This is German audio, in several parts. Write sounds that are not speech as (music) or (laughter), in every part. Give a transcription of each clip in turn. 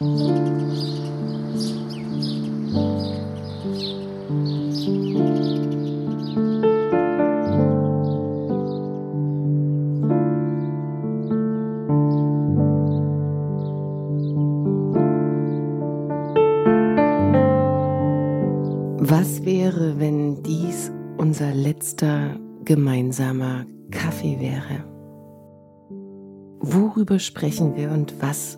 Was wäre, wenn dies unser letzter gemeinsamer Kaffee wäre? Worüber sprechen wir und was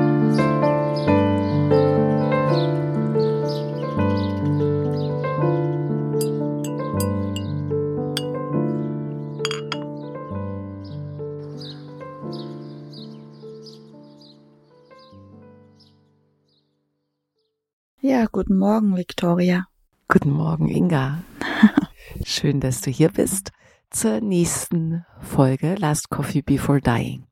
Ja, guten Morgen, Victoria. Guten Morgen, Inga. (laughs) Schön, dass du hier bist zur nächsten Folge Last Coffee Before Dying.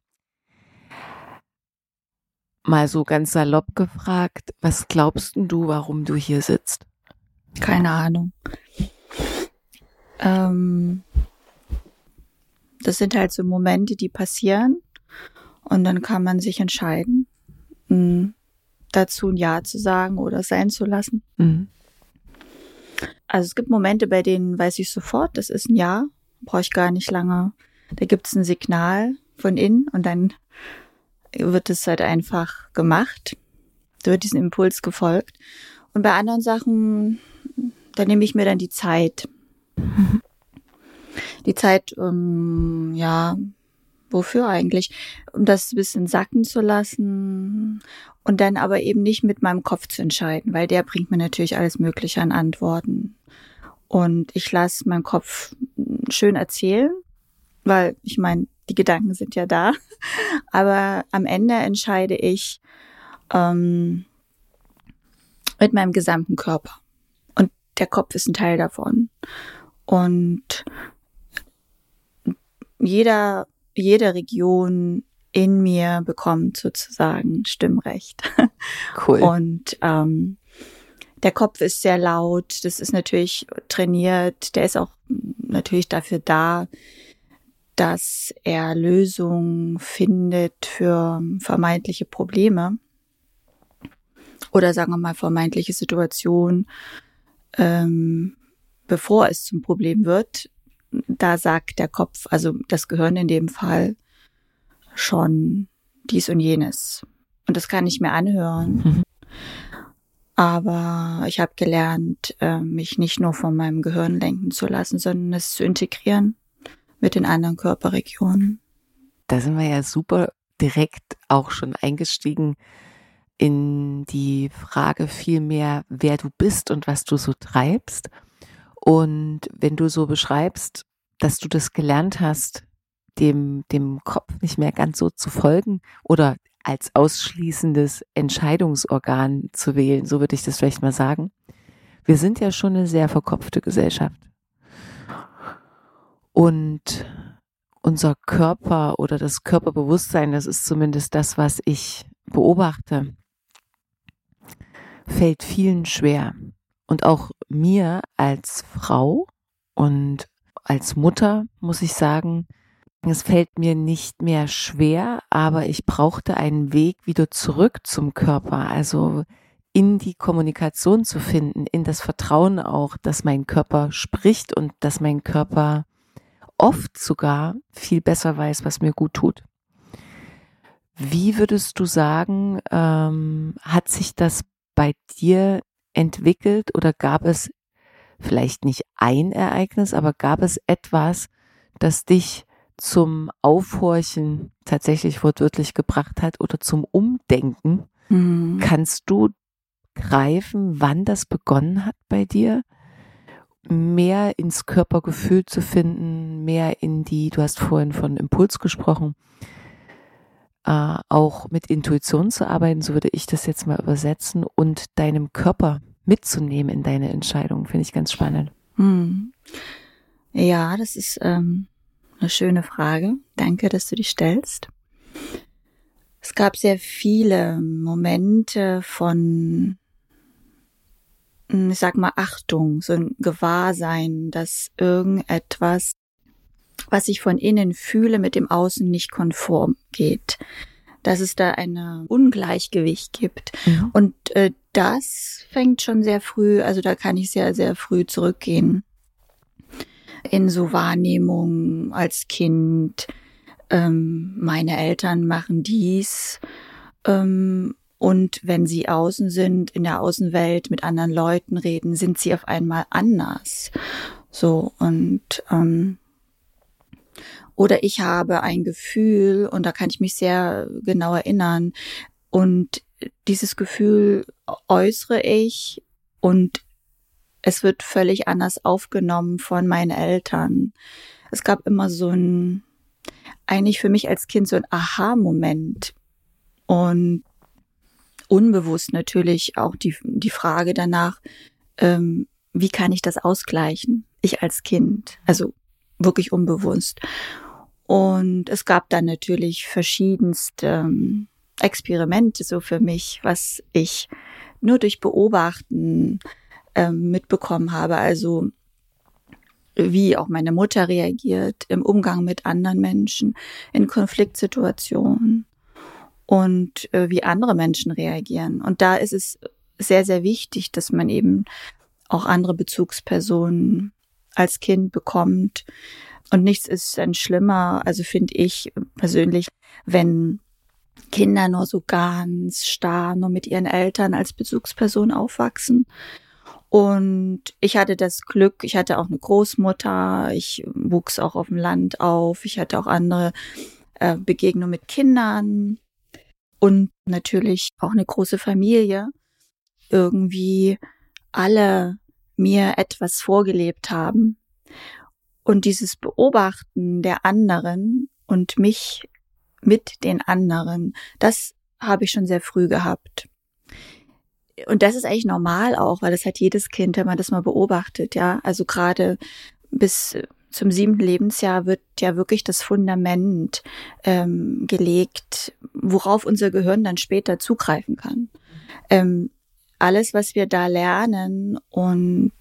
Mal so ganz salopp gefragt, was glaubst du, warum du hier sitzt? Keine Ahnung. Ähm, das sind halt so Momente, die passieren und dann kann man sich entscheiden, mh, dazu ein Ja zu sagen oder sein zu lassen. Mhm. Also es gibt Momente, bei denen weiß ich sofort, das ist ein Ja, brauche ich gar nicht lange. Da gibt es ein Signal von innen und dann wird es halt einfach gemacht. Da wird diesem Impuls gefolgt. Und bei anderen Sachen, da nehme ich mir dann die Zeit. Die Zeit, um, ja, wofür eigentlich? Um das ein bisschen sacken zu lassen und dann aber eben nicht mit meinem Kopf zu entscheiden, weil der bringt mir natürlich alles Mögliche an Antworten. Und ich lasse meinen Kopf schön erzählen, weil ich meine, die Gedanken sind ja da. (laughs) Aber am Ende entscheide ich ähm, mit meinem gesamten Körper. Und der Kopf ist ein Teil davon. Und jeder, jede Region in mir bekommt sozusagen Stimmrecht. (laughs) Cool. Und ähm, der Kopf ist sehr laut, das ist natürlich trainiert, der ist auch natürlich dafür da, dass er Lösungen findet für vermeintliche Probleme oder sagen wir mal vermeintliche Situationen, ähm, bevor es zum Problem wird. Da sagt der Kopf, also das Gehirn in dem Fall, schon dies und jenes. Und das kann ich mir anhören. Mhm. Aber ich habe gelernt, äh, mich nicht nur von meinem Gehirn lenken zu lassen, sondern es zu integrieren mit den anderen Körperregionen. Da sind wir ja super direkt auch schon eingestiegen in die Frage viel mehr, wer du bist und was du so treibst. Und wenn du so beschreibst, dass du das gelernt hast, dem, dem Kopf nicht mehr ganz so zu folgen oder als ausschließendes Entscheidungsorgan zu wählen, so würde ich das vielleicht mal sagen. Wir sind ja schon eine sehr verkopfte Gesellschaft. Und unser Körper oder das Körperbewusstsein, das ist zumindest das, was ich beobachte, fällt vielen schwer. Und auch mir als Frau und als Mutter muss ich sagen, es fällt mir nicht mehr schwer, aber ich brauchte einen Weg wieder zurück zum Körper, also in die Kommunikation zu finden, in das Vertrauen auch, dass mein Körper spricht und dass mein Körper oft sogar viel besser weiß, was mir gut tut. Wie würdest du sagen, ähm, hat sich das bei dir entwickelt oder gab es vielleicht nicht ein Ereignis, aber gab es etwas, das dich zum Aufhorchen tatsächlich wortwörtlich gebracht hat oder zum Umdenken? Mhm. Kannst du greifen, wann das begonnen hat bei dir? Mehr ins Körpergefühl zu finden, mehr in die, du hast vorhin von Impuls gesprochen, äh, auch mit Intuition zu arbeiten, so würde ich das jetzt mal übersetzen, und deinem Körper mitzunehmen in deine Entscheidung, finde ich ganz spannend. Hm. Ja, das ist ähm, eine schöne Frage. Danke, dass du die stellst. Es gab sehr viele Momente von, hm, ich sag mal, Achtung, so ein Gewahrsein, dass irgendetwas was ich von innen fühle, mit dem Außen nicht konform geht. Dass es da ein Ungleichgewicht gibt. Mhm. Und äh, das fängt schon sehr früh, also da kann ich sehr, sehr früh zurückgehen. In so Wahrnehmungen als Kind. Ähm, meine Eltern machen dies. Ähm, und wenn sie außen sind, in der Außenwelt mit anderen Leuten reden, sind sie auf einmal anders. So, und ähm, oder ich habe ein Gefühl und da kann ich mich sehr genau erinnern und dieses Gefühl äußere ich und es wird völlig anders aufgenommen von meinen Eltern. Es gab immer so ein, eigentlich für mich als Kind so ein Aha-Moment und unbewusst natürlich auch die, die Frage danach, ähm, wie kann ich das ausgleichen? Ich als Kind, also wirklich unbewusst. Und es gab dann natürlich verschiedenste ähm, Experimente so für mich, was ich nur durch Beobachten ähm, mitbekommen habe. Also wie auch meine Mutter reagiert im Umgang mit anderen Menschen, in Konfliktsituationen und äh, wie andere Menschen reagieren. Und da ist es sehr, sehr wichtig, dass man eben auch andere Bezugspersonen als Kind bekommt, und nichts ist dann schlimmer, also finde ich persönlich, wenn Kinder nur so ganz starr, nur mit ihren Eltern als Bezugsperson aufwachsen. Und ich hatte das Glück, ich hatte auch eine Großmutter, ich wuchs auch auf dem Land auf, ich hatte auch andere äh, Begegnungen mit Kindern und natürlich auch eine große Familie. Irgendwie alle mir etwas vorgelebt haben. Und dieses Beobachten der anderen und mich mit den anderen, das habe ich schon sehr früh gehabt. Und das ist eigentlich normal auch, weil das hat jedes Kind, wenn man das mal beobachtet, ja. Also gerade bis zum siebten Lebensjahr wird ja wirklich das Fundament ähm, gelegt, worauf unser Gehirn dann später zugreifen kann. Ähm, alles, was wir da lernen und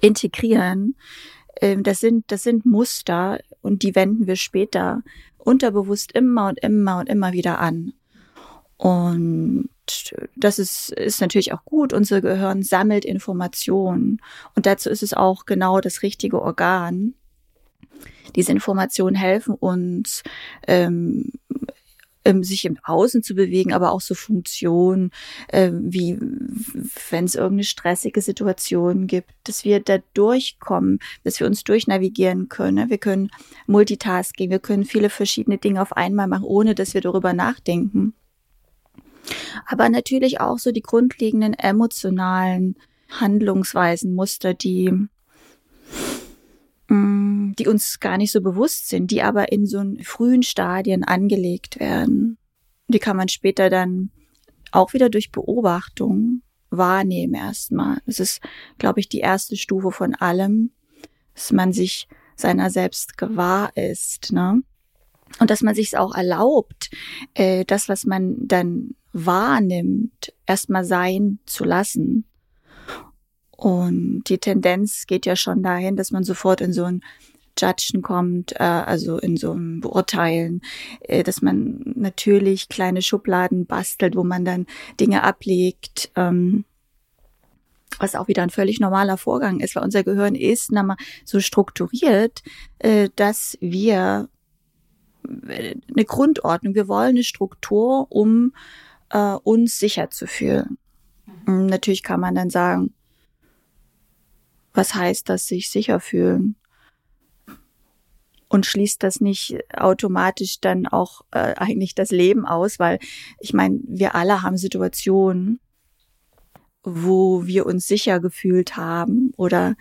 integrieren, ähm, das sind, das sind Muster und die wenden wir später unterbewusst immer und immer und immer wieder an. Und das ist, ist natürlich auch gut. Unser Gehirn sammelt Informationen. Und dazu ist es auch genau das richtige Organ. Diese Informationen helfen uns, ähm, ähm, sich im Außen zu bewegen, aber auch so Funktionen, äh, wie wenn es irgendeine stressige Situation gibt, dass wir da durchkommen, dass wir uns durchnavigieren können. Wir können Multitasking, wir können viele verschiedene Dinge auf einmal machen, ohne dass wir darüber nachdenken. Aber natürlich auch so die grundlegenden emotionalen Handlungsweisen, Muster, die, mm, die uns gar nicht so bewusst sind, die aber in so frühen Stadien angelegt werden. Die kann man später dann auch wieder durch Beobachtung wahrnehmen erstmal. Das ist, glaube ich, die erste Stufe von allem, dass man sich seiner selbst gewahr ist, ne? Und dass man sich auch erlaubt, äh, das, was man dann wahrnimmt, erstmal sein zu lassen. Und die Tendenz geht ja schon dahin, dass man sofort in so ein Judgen kommt, äh, also in so einem Beurteilen, äh, dass man natürlich kleine Schubladen bastelt, wo man dann Dinge ablegt, ähm, was auch wieder ein völlig normaler Vorgang ist, weil unser Gehirn ist mal, so strukturiert, äh, dass wir äh, eine Grundordnung, wir wollen eine Struktur, um äh, uns sicher zu fühlen. Mhm. Natürlich kann man dann sagen, was heißt das, sich sicher fühlen? und schließt das nicht automatisch dann auch äh, eigentlich das Leben aus, weil ich meine, wir alle haben Situationen, wo wir uns sicher gefühlt haben oder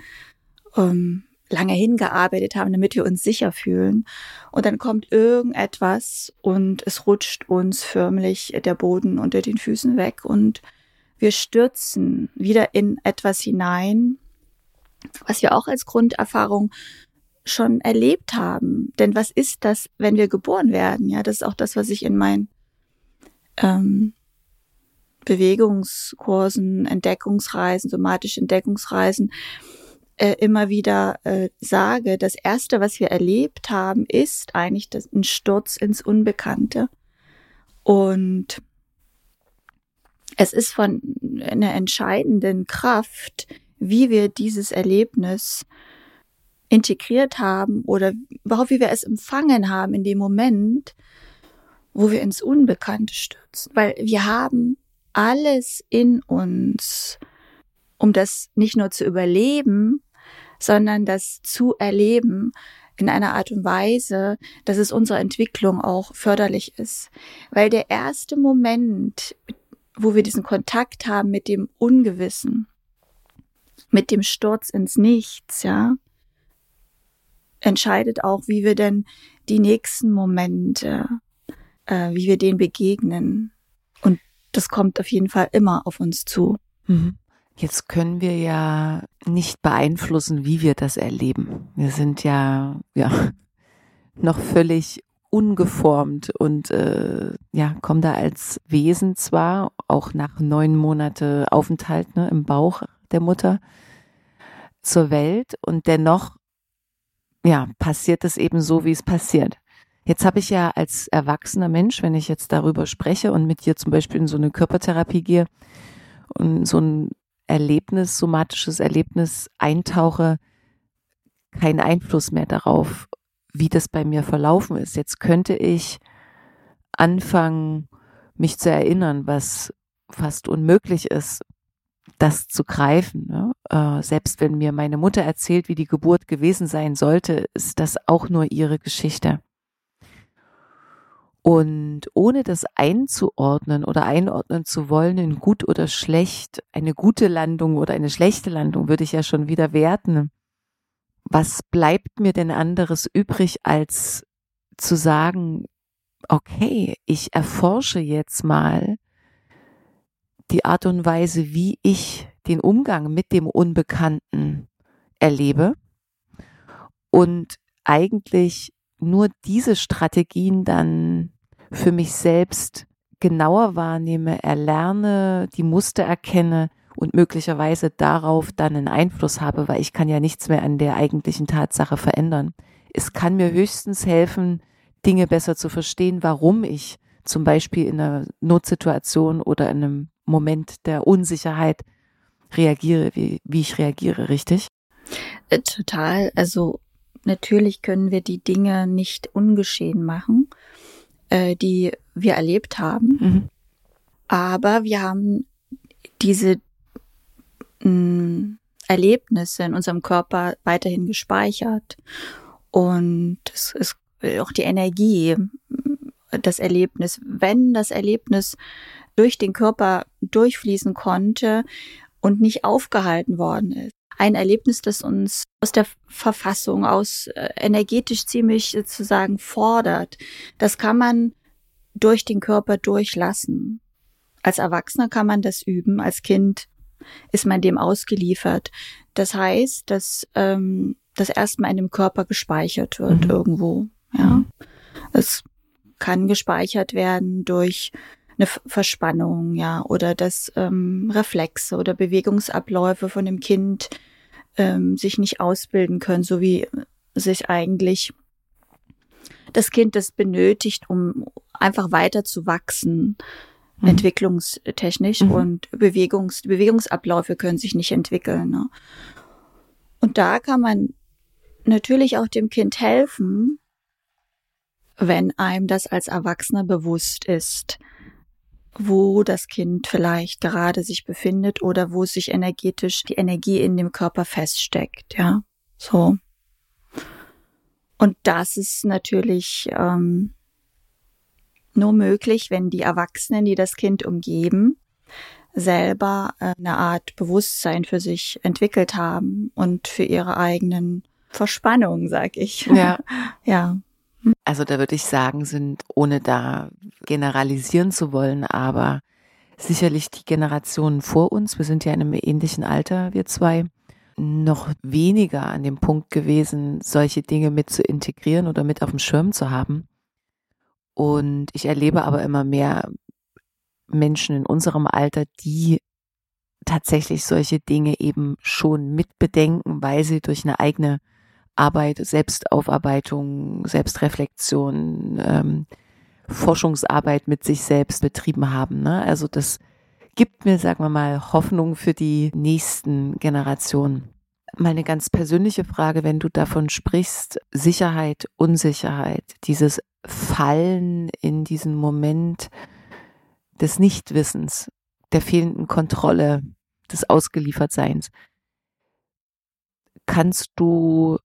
ähm, lange hingearbeitet haben, damit wir uns sicher fühlen. Und dann kommt irgendetwas und es rutscht uns förmlich der Boden unter den Füßen weg und wir stürzen wieder in etwas hinein, was wir auch als Grunderfahrung schon erlebt haben. Denn was ist das, wenn wir geboren werden? Ja, das ist auch das, was ich in meinen ähm, Bewegungskursen, Entdeckungsreisen, somatische Entdeckungsreisen äh, immer wieder äh, sage. Das erste, was wir erlebt haben, ist eigentlich das, ein Sturz ins Unbekannte. Und es ist von einer entscheidenden Kraft, wie wir dieses Erlebnis integriert haben oder überhaupt wie wir es empfangen haben in dem Moment, wo wir ins Unbekannte stürzen. Weil wir haben alles in uns, um das nicht nur zu überleben, sondern das zu erleben in einer Art und Weise, dass es unserer Entwicklung auch förderlich ist. Weil der erste Moment, wo wir diesen Kontakt haben mit dem Ungewissen, mit dem Sturz ins Nichts, ja, entscheidet auch, wie wir denn die nächsten Momente, äh, wie wir denen begegnen. Und das kommt auf jeden Fall immer auf uns zu. Mhm. Jetzt können wir ja nicht beeinflussen, wie wir das erleben. Wir sind ja, ja, (laughs) noch völlig ungeformt und äh, ja, kommen da als Wesen zwar auch nach neun Monate Aufenthalt ne, im Bauch der Mutter zur Welt und dennoch ja, passiert es eben so, wie es passiert. Jetzt habe ich ja als erwachsener Mensch, wenn ich jetzt darüber spreche und mit dir zum Beispiel in so eine Körpertherapie gehe und so ein Erlebnis, somatisches Erlebnis eintauche, keinen Einfluss mehr darauf, wie das bei mir verlaufen ist. Jetzt könnte ich anfangen, mich zu erinnern, was fast unmöglich ist, das zu greifen. Ne? Äh, selbst wenn mir meine Mutter erzählt, wie die Geburt gewesen sein sollte, ist das auch nur ihre Geschichte. Und ohne das einzuordnen oder einordnen zu wollen in gut oder schlecht, eine gute Landung oder eine schlechte Landung, würde ich ja schon wieder werten. Was bleibt mir denn anderes übrig, als zu sagen, okay, ich erforsche jetzt mal die Art und Weise, wie ich den Umgang mit dem Unbekannten erlebe und eigentlich nur diese Strategien dann für mich selbst genauer wahrnehme, erlerne, die Muster erkenne und möglicherweise darauf dann einen Einfluss habe, weil ich kann ja nichts mehr an der eigentlichen Tatsache verändern. Es kann mir höchstens helfen, Dinge besser zu verstehen, warum ich zum Beispiel in einer Notsituation oder in einem Moment der Unsicherheit reagiere, wie, wie ich reagiere, richtig? Äh, total. Also natürlich können wir die Dinge nicht ungeschehen machen, äh, die wir erlebt haben. Mhm. Aber wir haben diese mh, mm, Erlebnisse in unserem Körper weiterhin gespeichert. Und es ist auch die Energie das Erlebnis. Wenn das Erlebnis durch den Körper durchfließen konnte und nicht aufgehalten worden ist. Ein Erlebnis, das uns aus der Verfassung, aus äh, energetisch ziemlich sozusagen fordert, das kann man durch den Körper durchlassen. Als Erwachsener kann man das üben, als Kind ist man dem ausgeliefert. Das heißt, dass ähm, das erstmal in dem Körper gespeichert wird mhm. irgendwo. Ja, es kann gespeichert werden durch eine Verspannung, ja, oder dass ähm, Reflexe oder Bewegungsabläufe von dem Kind ähm, sich nicht ausbilden können, so wie sich eigentlich das Kind das benötigt, um einfach weiter zu wachsen, mhm. entwicklungstechnisch mhm. und Bewegungs Bewegungsabläufe können sich nicht entwickeln. Ne? Und da kann man natürlich auch dem Kind helfen, wenn einem das als Erwachsener bewusst ist, wo das Kind vielleicht gerade sich befindet oder wo sich energetisch die Energie in dem Körper feststeckt, ja, so. Und das ist natürlich ähm, nur möglich, wenn die Erwachsenen, die das Kind umgeben, selber äh, eine Art Bewusstsein für sich entwickelt haben und für ihre eigenen Verspannungen, sag ich. Ja. (laughs) ja. Also da würde ich sagen, sind, ohne da generalisieren zu wollen, aber sicherlich die Generationen vor uns, wir sind ja in einem ähnlichen Alter, wir zwei, noch weniger an dem Punkt gewesen, solche Dinge mit zu integrieren oder mit auf dem Schirm zu haben. Und ich erlebe aber immer mehr Menschen in unserem Alter, die tatsächlich solche Dinge eben schon mitbedenken, weil sie durch eine eigene Arbeit, Selbstaufarbeitung, Selbstreflexion, ähm, Forschungsarbeit mit sich selbst betrieben haben. Ne? Also das gibt mir, sagen wir mal, Hoffnung für die nächsten Generationen. Mal eine ganz persönliche Frage, wenn du davon sprichst, Sicherheit, Unsicherheit, dieses Fallen in diesen Moment des Nichtwissens, der fehlenden Kontrolle, des Ausgeliefertseins. Kannst du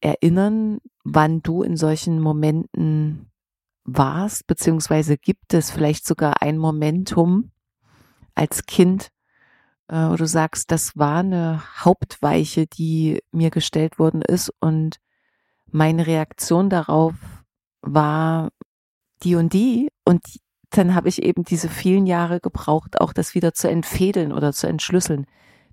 erinnern, wann du in solchen Momenten warst, beziehungsweise gibt es vielleicht sogar ein Momentum als Kind, äh, wo du sagst, das war eine Hauptweiche, die mir gestellt worden ist und meine Reaktion darauf war die und die und dann habe ich eben diese vielen Jahre gebraucht, auch das wieder zu entfädeln oder zu entschlüsseln.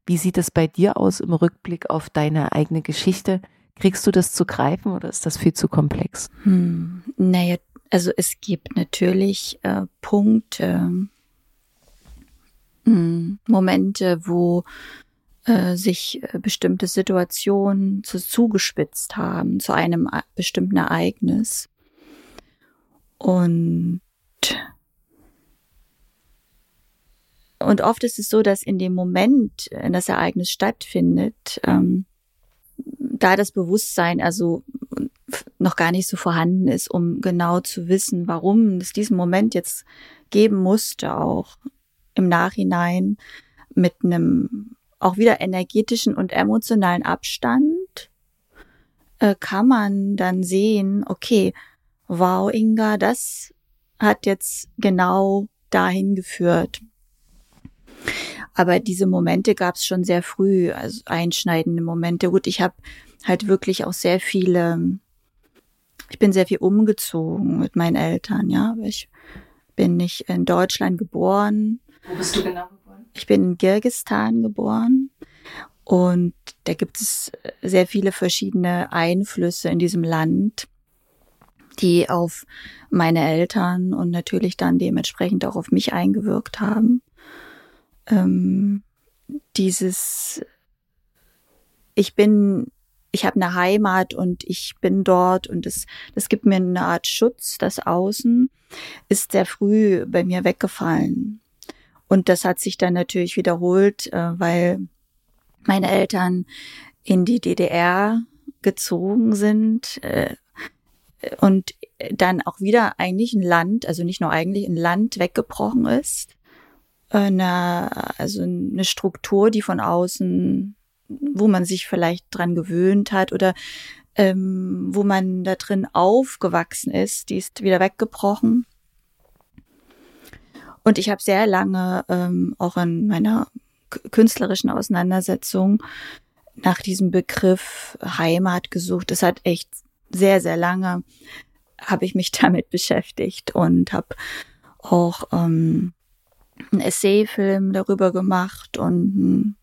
Wie sieht es bei dir aus im Rückblick auf deine eigene Geschichte? Kriegst du das zu greifen oder ist das viel zu komplex? Hm, naja, also es gibt natürlich äh, Punkte, äh, Momente, wo äh, sich äh, bestimmte Situationen zu, zugespitzt haben zu einem äh, bestimmten Ereignis. Und und oft ist es so, dass in dem Moment, in das Ereignis stattfindet, ähm, da das Bewusstsein also noch gar nicht so vorhanden ist, um genau zu wissen, warum es diesen Moment jetzt geben musste, auch im Nachhinein mit einem auch wieder energetischen und emotionalen Abstand, äh, kann man dann sehen, okay, wow, Inga, das hat jetzt genau dahin geführt. Aber diese Momente gab es schon sehr früh, also einschneidende Momente. Gut, ich habe halt wirklich auch sehr viele, ich bin sehr viel umgezogen mit meinen Eltern, ja. Ich bin nicht in Deutschland geboren. Wo bist du genau geboren? Ich bin in Kirgistan geboren. Und da gibt es sehr viele verschiedene Einflüsse in diesem Land, die auf meine Eltern und natürlich dann dementsprechend auch auf mich eingewirkt haben ähm, dieses, ich bin, ich habe eine Heimat und ich bin dort und es, das gibt mir eine Art Schutz, das Außen ist sehr früh bei mir weggefallen. Und das hat sich dann natürlich wiederholt, äh, weil meine Eltern in die DDR gezogen sind äh, und dann auch wieder eigentlich ein Land, also nicht nur eigentlich ein Land weggebrochen ist eine, also eine Struktur, die von außen, wo man sich vielleicht dran gewöhnt hat oder ähm, wo man da drin aufgewachsen ist, die ist wieder weggebrochen. Und ich habe sehr lange ähm, auch in meiner künstlerischen Auseinandersetzung nach diesem Begriff Heimat gesucht. Das hat echt sehr, sehr lange habe ich mich (laughs) damit beschäftigt und habe auch ähm, einen Essayfilm darüber gemacht und einen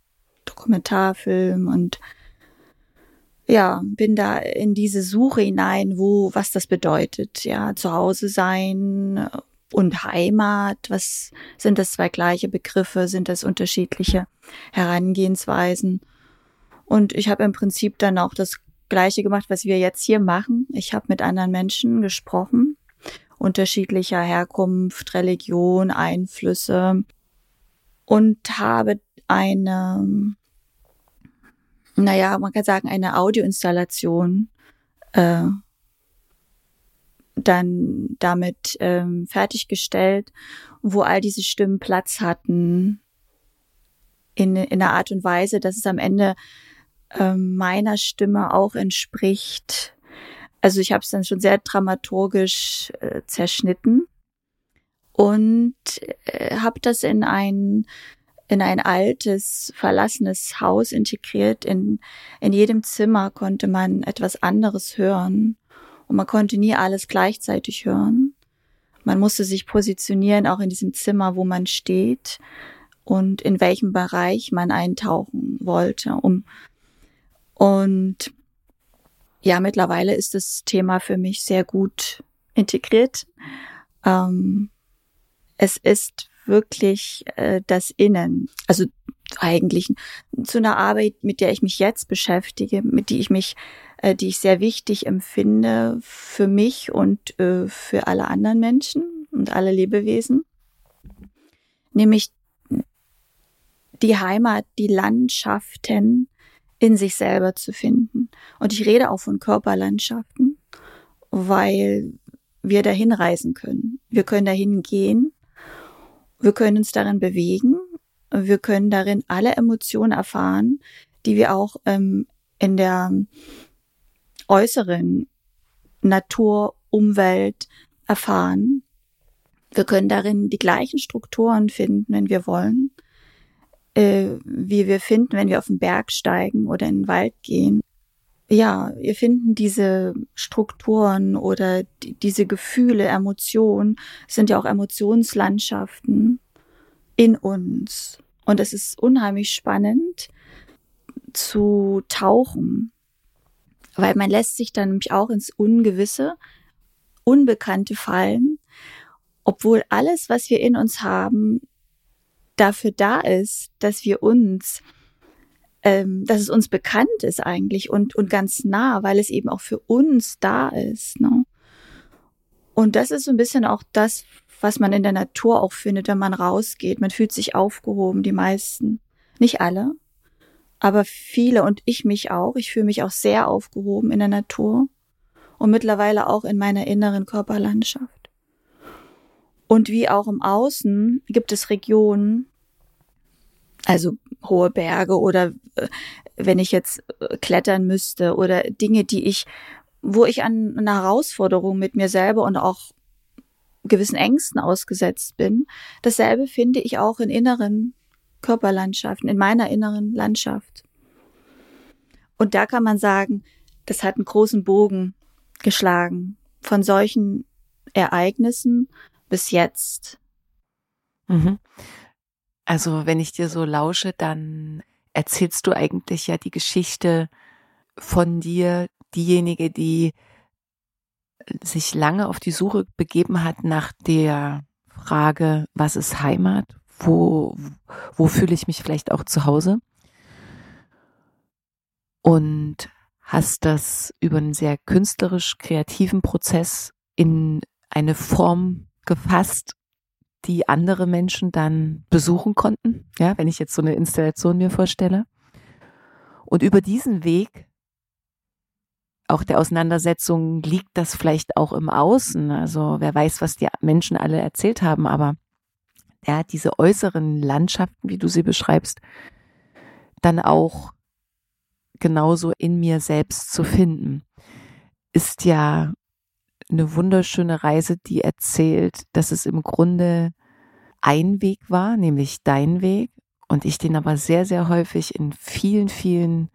Dokumentarfilm und ja, bin da in diese Suche hinein, wo, was das bedeutet, ja, zu Hause sein und Heimat, was sind das zwei gleiche Begriffe, sind das unterschiedliche Herangehensweisen? Und ich habe im Prinzip dann auch das Gleiche gemacht, was wir jetzt hier machen. Ich habe mit anderen Menschen gesprochen, unterschiedlicher Herkunft, Religion, Einflüsse und habe eine, naja, man kann sagen, eine Audioinstallation äh, dann damit ähm, fertiggestellt, wo all diese Stimmen Platz hatten in, in einer Art und Weise, dass es am Ende ähm, meiner Stimme auch entspricht. Also ich habe es dann schon sehr dramaturgisch äh, zerschnitten und äh, habe das in ein in ein altes verlassenes Haus integriert. In in jedem Zimmer konnte man etwas anderes hören und man konnte nie alles gleichzeitig hören. Man musste sich positionieren, auch in diesem Zimmer, wo man steht und in welchem Bereich man eintauchen wollte, um und ja, mittlerweile ist das Thema für mich sehr gut integriert. Ähm, es ist wirklich äh, das Innen, also eigentlich zu einer Arbeit, mit der ich mich jetzt beschäftige, mit die ich mich, äh, die ich sehr wichtig empfinde für mich und äh, für alle anderen Menschen und alle Lebewesen, nämlich die Heimat, die Landschaften, in sich selber zu finden. Und ich rede auch von Körperlandschaften, weil wir dahin reisen können. Wir können dahin gehen. Wir können uns darin bewegen. Wir können darin alle Emotionen erfahren, die wir auch ähm, in der äußeren Natur, Umwelt erfahren. Wir können darin die gleichen Strukturen finden, wenn wir wollen äh, wie wir finden, wenn wir auf den Berg steigen oder in den Wald gehen. Ja, wir finden diese Strukturen oder die, diese Gefühle, Emotionen, sind ja auch Emotionslandschaften in uns. Und es ist unheimlich spannend zu tauchen, weil man lässt sich dann nämlich auch ins Ungewisse, Unbekannte fallen, obwohl alles, was wir in uns haben, dafür da ist, dass wir uns, ähm, dass es uns bekannt ist eigentlich und, und ganz nah, weil es eben auch für uns da ist. Ne? Und das ist so ein bisschen auch das, was man in der Natur auch findet, wenn man rausgeht. Man fühlt sich aufgehoben, die meisten. Nicht alle, aber viele und ich mich auch. Ich fühle mich auch sehr aufgehoben in der Natur und mittlerweile auch in meiner inneren Körperlandschaft. Und wie auch im Außen gibt es Regionen, also hohe Berge oder äh, wenn ich jetzt äh, klettern müsste oder Dinge, die ich, wo ich an einer Herausforderung mit mir selber und auch gewissen Ängsten ausgesetzt bin. Dasselbe finde ich auch in inneren Körperlandschaften, in meiner inneren Landschaft. Und da kann man sagen, das hat einen großen Bogen geschlagen von solchen Ereignissen bis jetzt. Mhm. Also wenn ich dir so lausche, dann erzählst du eigentlich ja die Geschichte von dir, diejenige, die sich lange auf die Suche begeben hat nach der Frage, was ist Heimat? Wo, wo fühle ich mich vielleicht auch zu Hause? Und hast das über einen sehr künstlerisch kreativen Prozess in eine Form gefasst, die andere Menschen dann besuchen konnten. Ja, wenn ich jetzt so eine Installation mir vorstelle. Und über diesen Weg auch der Auseinandersetzung liegt das vielleicht auch im Außen. Also wer weiß, was die Menschen alle erzählt haben, aber er hat diese äußeren Landschaften, wie du sie beschreibst, dann auch genauso in mir selbst zu finden, ist ja eine wunderschöne Reise, die erzählt, dass es im Grunde ein Weg war, nämlich dein Weg, und ich den aber sehr, sehr häufig in vielen, vielen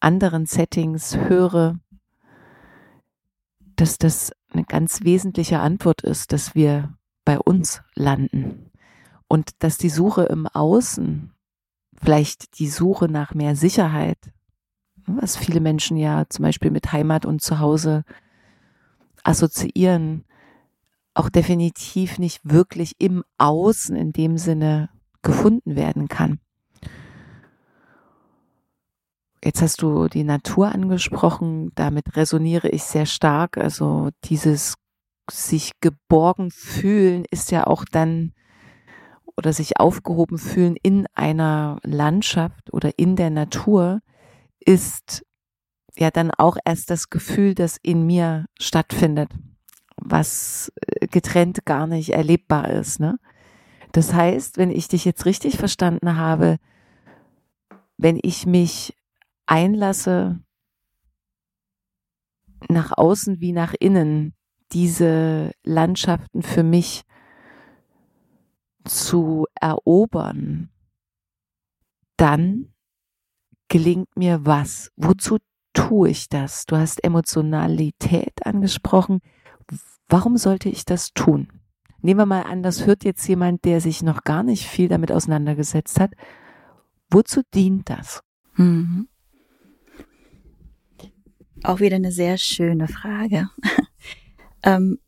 anderen Settings höre, dass das eine ganz wesentliche Antwort ist, dass wir bei uns landen. Und dass die Suche im Außen, vielleicht die Suche nach mehr Sicherheit, was viele Menschen ja zum Beispiel mit Heimat und Zuhause assoziieren, auch definitiv nicht wirklich im Außen in dem Sinne gefunden werden kann. Jetzt hast du die Natur angesprochen, damit resoniere ich sehr stark. Also dieses sich geborgen fühlen ist ja auch dann oder sich aufgehoben fühlen in einer Landschaft oder in der Natur ist ja dann auch erst das Gefühl, das in mir stattfindet, was äh, getrennt gar nicht erlebbar ist. Ne? Das heißt, wenn ich dich jetzt richtig verstanden habe, wenn ich mich einlasse, nach außen wie nach innen, diese Landschaften für mich zu erobern, dann gelingt mir was? Wozu tue ich das? Du hast Emotionalität angesprochen. Warum sollte ich das tun? Nehmen wir mal an, das hört jetzt jemand, der sich noch gar nicht viel damit auseinandergesetzt hat. Wozu dient das? Mhm. Auch wieder eine sehr schöne Frage. (laughs) ähm,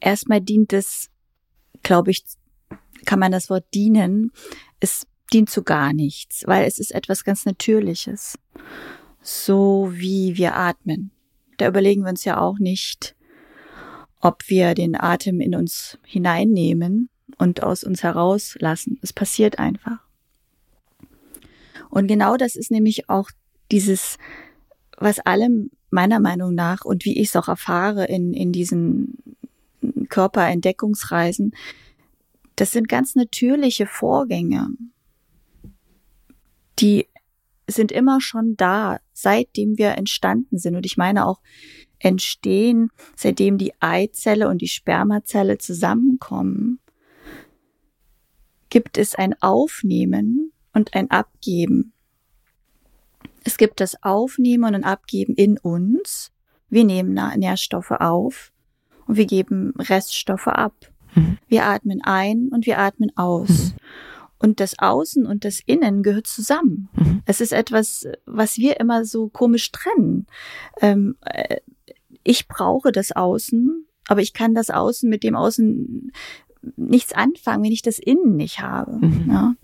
erstmal dient es, glaube ich, kann man das Wort dienen, es dient zu gar nichts, weil es ist etwas ganz Natürliches. So wie wir atmen. Da überlegen wir uns ja auch nicht, ob wir den Atem in uns hineinnehmen und aus uns herauslassen. Es passiert einfach. Und genau das ist nämlich auch dieses, was allem meiner Meinung nach und wie ich es auch erfahre in, in diesen Körperentdeckungsreisen, das sind ganz natürliche Vorgänge, die sind immer schon da, seitdem wir entstanden sind. Und ich meine auch entstehen, seitdem die Eizelle und die Spermazelle zusammenkommen, gibt es ein Aufnehmen und ein Abgeben. Es gibt das Aufnehmen und Abgeben in uns. Wir nehmen Nährstoffe auf und wir geben Reststoffe ab. Mhm. Wir atmen ein und wir atmen aus. Mhm. Und das Außen und das Innen gehört zusammen. Mhm. Es ist etwas, was wir immer so komisch trennen. Ähm, äh, ich brauche das Außen, aber ich kann das Außen mit dem Außen nichts anfangen, wenn ich das Innen nicht habe. Mhm. Ja?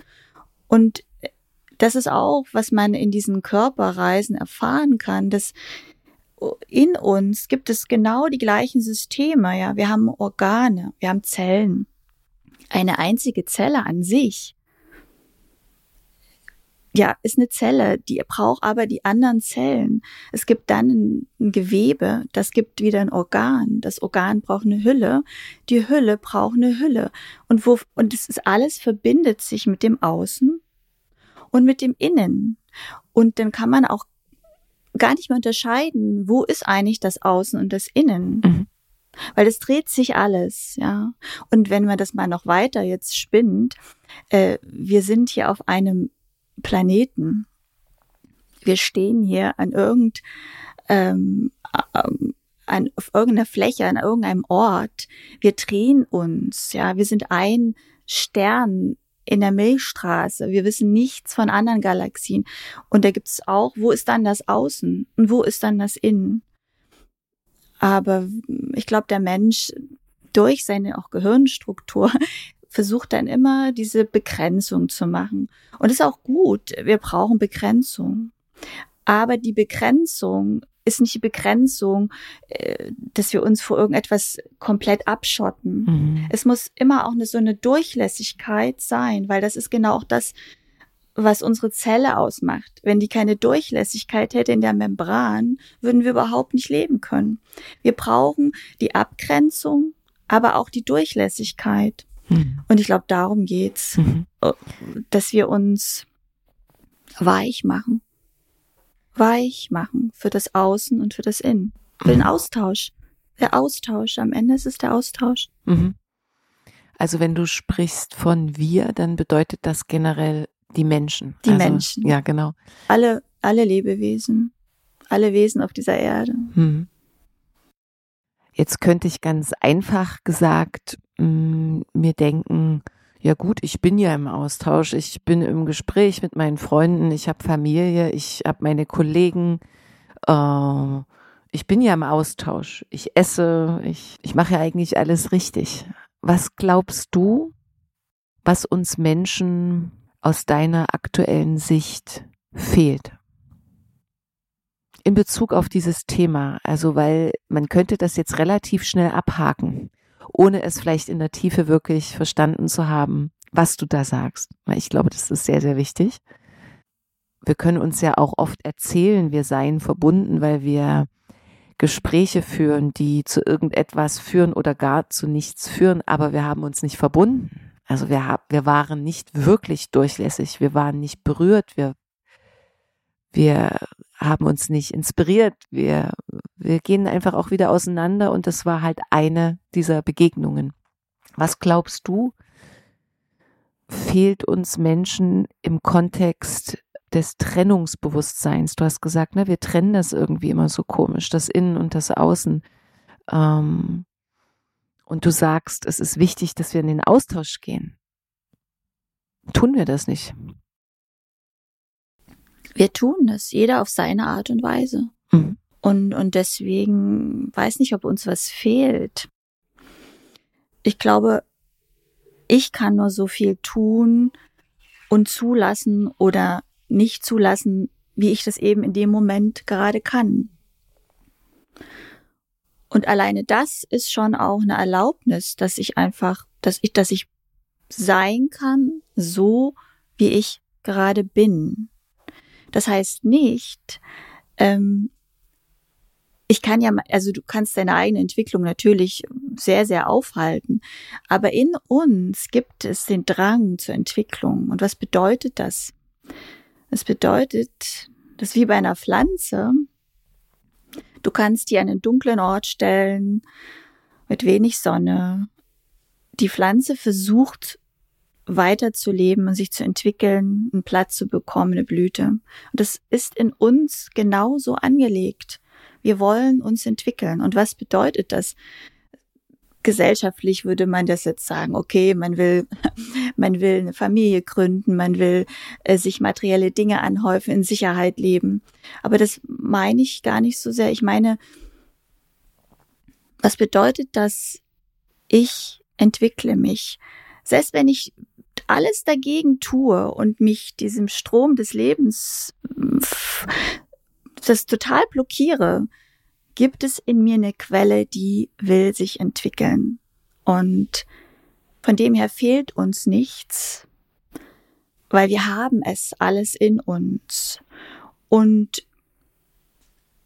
Und das ist auch, was man in diesen Körperreisen erfahren kann, dass in uns gibt es genau die gleichen Systeme. Ja, wir haben Organe, wir haben Zellen. Eine einzige Zelle an sich ja, ist eine Zelle, die braucht aber die anderen Zellen. Es gibt dann ein, ein, Gewebe, das gibt wieder ein Organ. Das Organ braucht eine Hülle, die Hülle braucht eine Hülle. Und wo, und es ist alles verbindet sich mit dem Außen und mit dem Innen. Und dann kann man auch gar nicht mehr unterscheiden, wo ist eigentlich das Außen und das Innen. Mhm. Weil es dreht sich alles, ja. Und wenn man das mal noch weiter jetzt spinnt, äh, wir sind hier auf einem Planeten. Wir stehen hier an irgend, ähm, ähm, an, auf irgendeiner Fläche, an irgendeinem Ort. Wir drehen uns, ja. Wir sind ein Stern in der Milchstraße. Wir wissen nichts von anderen Galaxien. Und da gibt es auch, wo ist dann das Außen und wo ist dann das Innen? Aber ich glaube, der Mensch durch seine auch Gehirnstruktur versucht dann immer diese Begrenzung zu machen. Und das ist auch gut. Wir brauchen Begrenzung. Aber die Begrenzung ist nicht die Begrenzung, äh, dass wir uns vor irgendetwas komplett abschotten. Mhm. Es muss immer auch eine, so eine Durchlässigkeit sein, weil das ist genau auch das, was unsere Zelle ausmacht. Wenn die keine Durchlässigkeit hätte in der Membran, würden wir überhaupt nicht leben können. Wir brauchen die Abgrenzung, aber auch die Durchlässigkeit. Mhm. Und ich glaube, darum geht's, mhm. Äh, dass wir uns weich machen. Weich machen für das Außen und für das Innen. Für den mhm. Austausch. Der Austausch. Am Ende ist es der Austausch. Mhm. Also wenn du sprichst von wir, dann bedeutet das generell die Menschen. Die also, Menschen. Ja, genau. Alle, alle Lebewesen, alle Wesen auf dieser Erde. Hm. Jetzt könnte ich ganz einfach gesagt mh, mir denken, ja gut, ich bin ja im Austausch, ich bin im Gespräch mit meinen Freunden, ich habe Familie, ich habe meine Kollegen, äh, ich bin ja im Austausch, ich esse, ich, ich mache ja eigentlich alles richtig. Was glaubst du, was uns Menschen aus deiner aktuellen Sicht fehlt? In Bezug auf dieses Thema, also weil man könnte das jetzt relativ schnell abhaken, ohne es vielleicht in der Tiefe wirklich verstanden zu haben, was du da sagst. Ich glaube, das ist sehr, sehr wichtig. Wir können uns ja auch oft erzählen, wir seien verbunden, weil wir Gespräche führen, die zu irgendetwas führen oder gar zu nichts führen, aber wir haben uns nicht verbunden. Also wir, haben, wir waren nicht wirklich durchlässig, wir waren nicht berührt, wir, wir haben uns nicht inspiriert, wir, wir gehen einfach auch wieder auseinander und das war halt eine dieser Begegnungen. Was glaubst du, fehlt uns Menschen im Kontext des Trennungsbewusstseins. Du hast gesagt, ne, wir trennen das irgendwie immer so komisch, das Innen und das Außen. Ähm, und du sagst, es ist wichtig, dass wir in den Austausch gehen. Tun wir das nicht? Wir tun es, jeder auf seine Art und Weise. Mhm. Und, und deswegen weiß nicht, ob uns was fehlt. Ich glaube, ich kann nur so viel tun und zulassen oder nicht zulassen, wie ich das eben in dem Moment gerade kann. Und alleine das ist schon auch eine Erlaubnis, dass ich einfach, dass ich, dass ich sein kann, so wie ich gerade bin. Das heißt nicht, ähm, ich kann ja, also du kannst deine eigene Entwicklung natürlich sehr, sehr aufhalten, aber in uns gibt es den Drang zur Entwicklung. Und was bedeutet das? Es bedeutet, dass wie bei einer Pflanze, du kannst die an einen dunklen Ort stellen, mit wenig Sonne. Die Pflanze versucht weiterzuleben und sich zu entwickeln, einen Platz zu bekommen, eine Blüte. Und das ist in uns genauso angelegt. Wir wollen uns entwickeln. Und was bedeutet das? gesellschaftlich würde man das jetzt sagen, okay, man will, (laughs) man will eine Familie gründen, man will äh, sich materielle Dinge anhäufen, in Sicherheit leben. Aber das meine ich gar nicht so sehr. Ich meine, was bedeutet das? Ich entwickle mich. Selbst wenn ich alles dagegen tue und mich diesem Strom des Lebens das total blockiere, gibt es in mir eine Quelle, die will sich entwickeln. Und von dem her fehlt uns nichts, weil wir haben es alles in uns. Und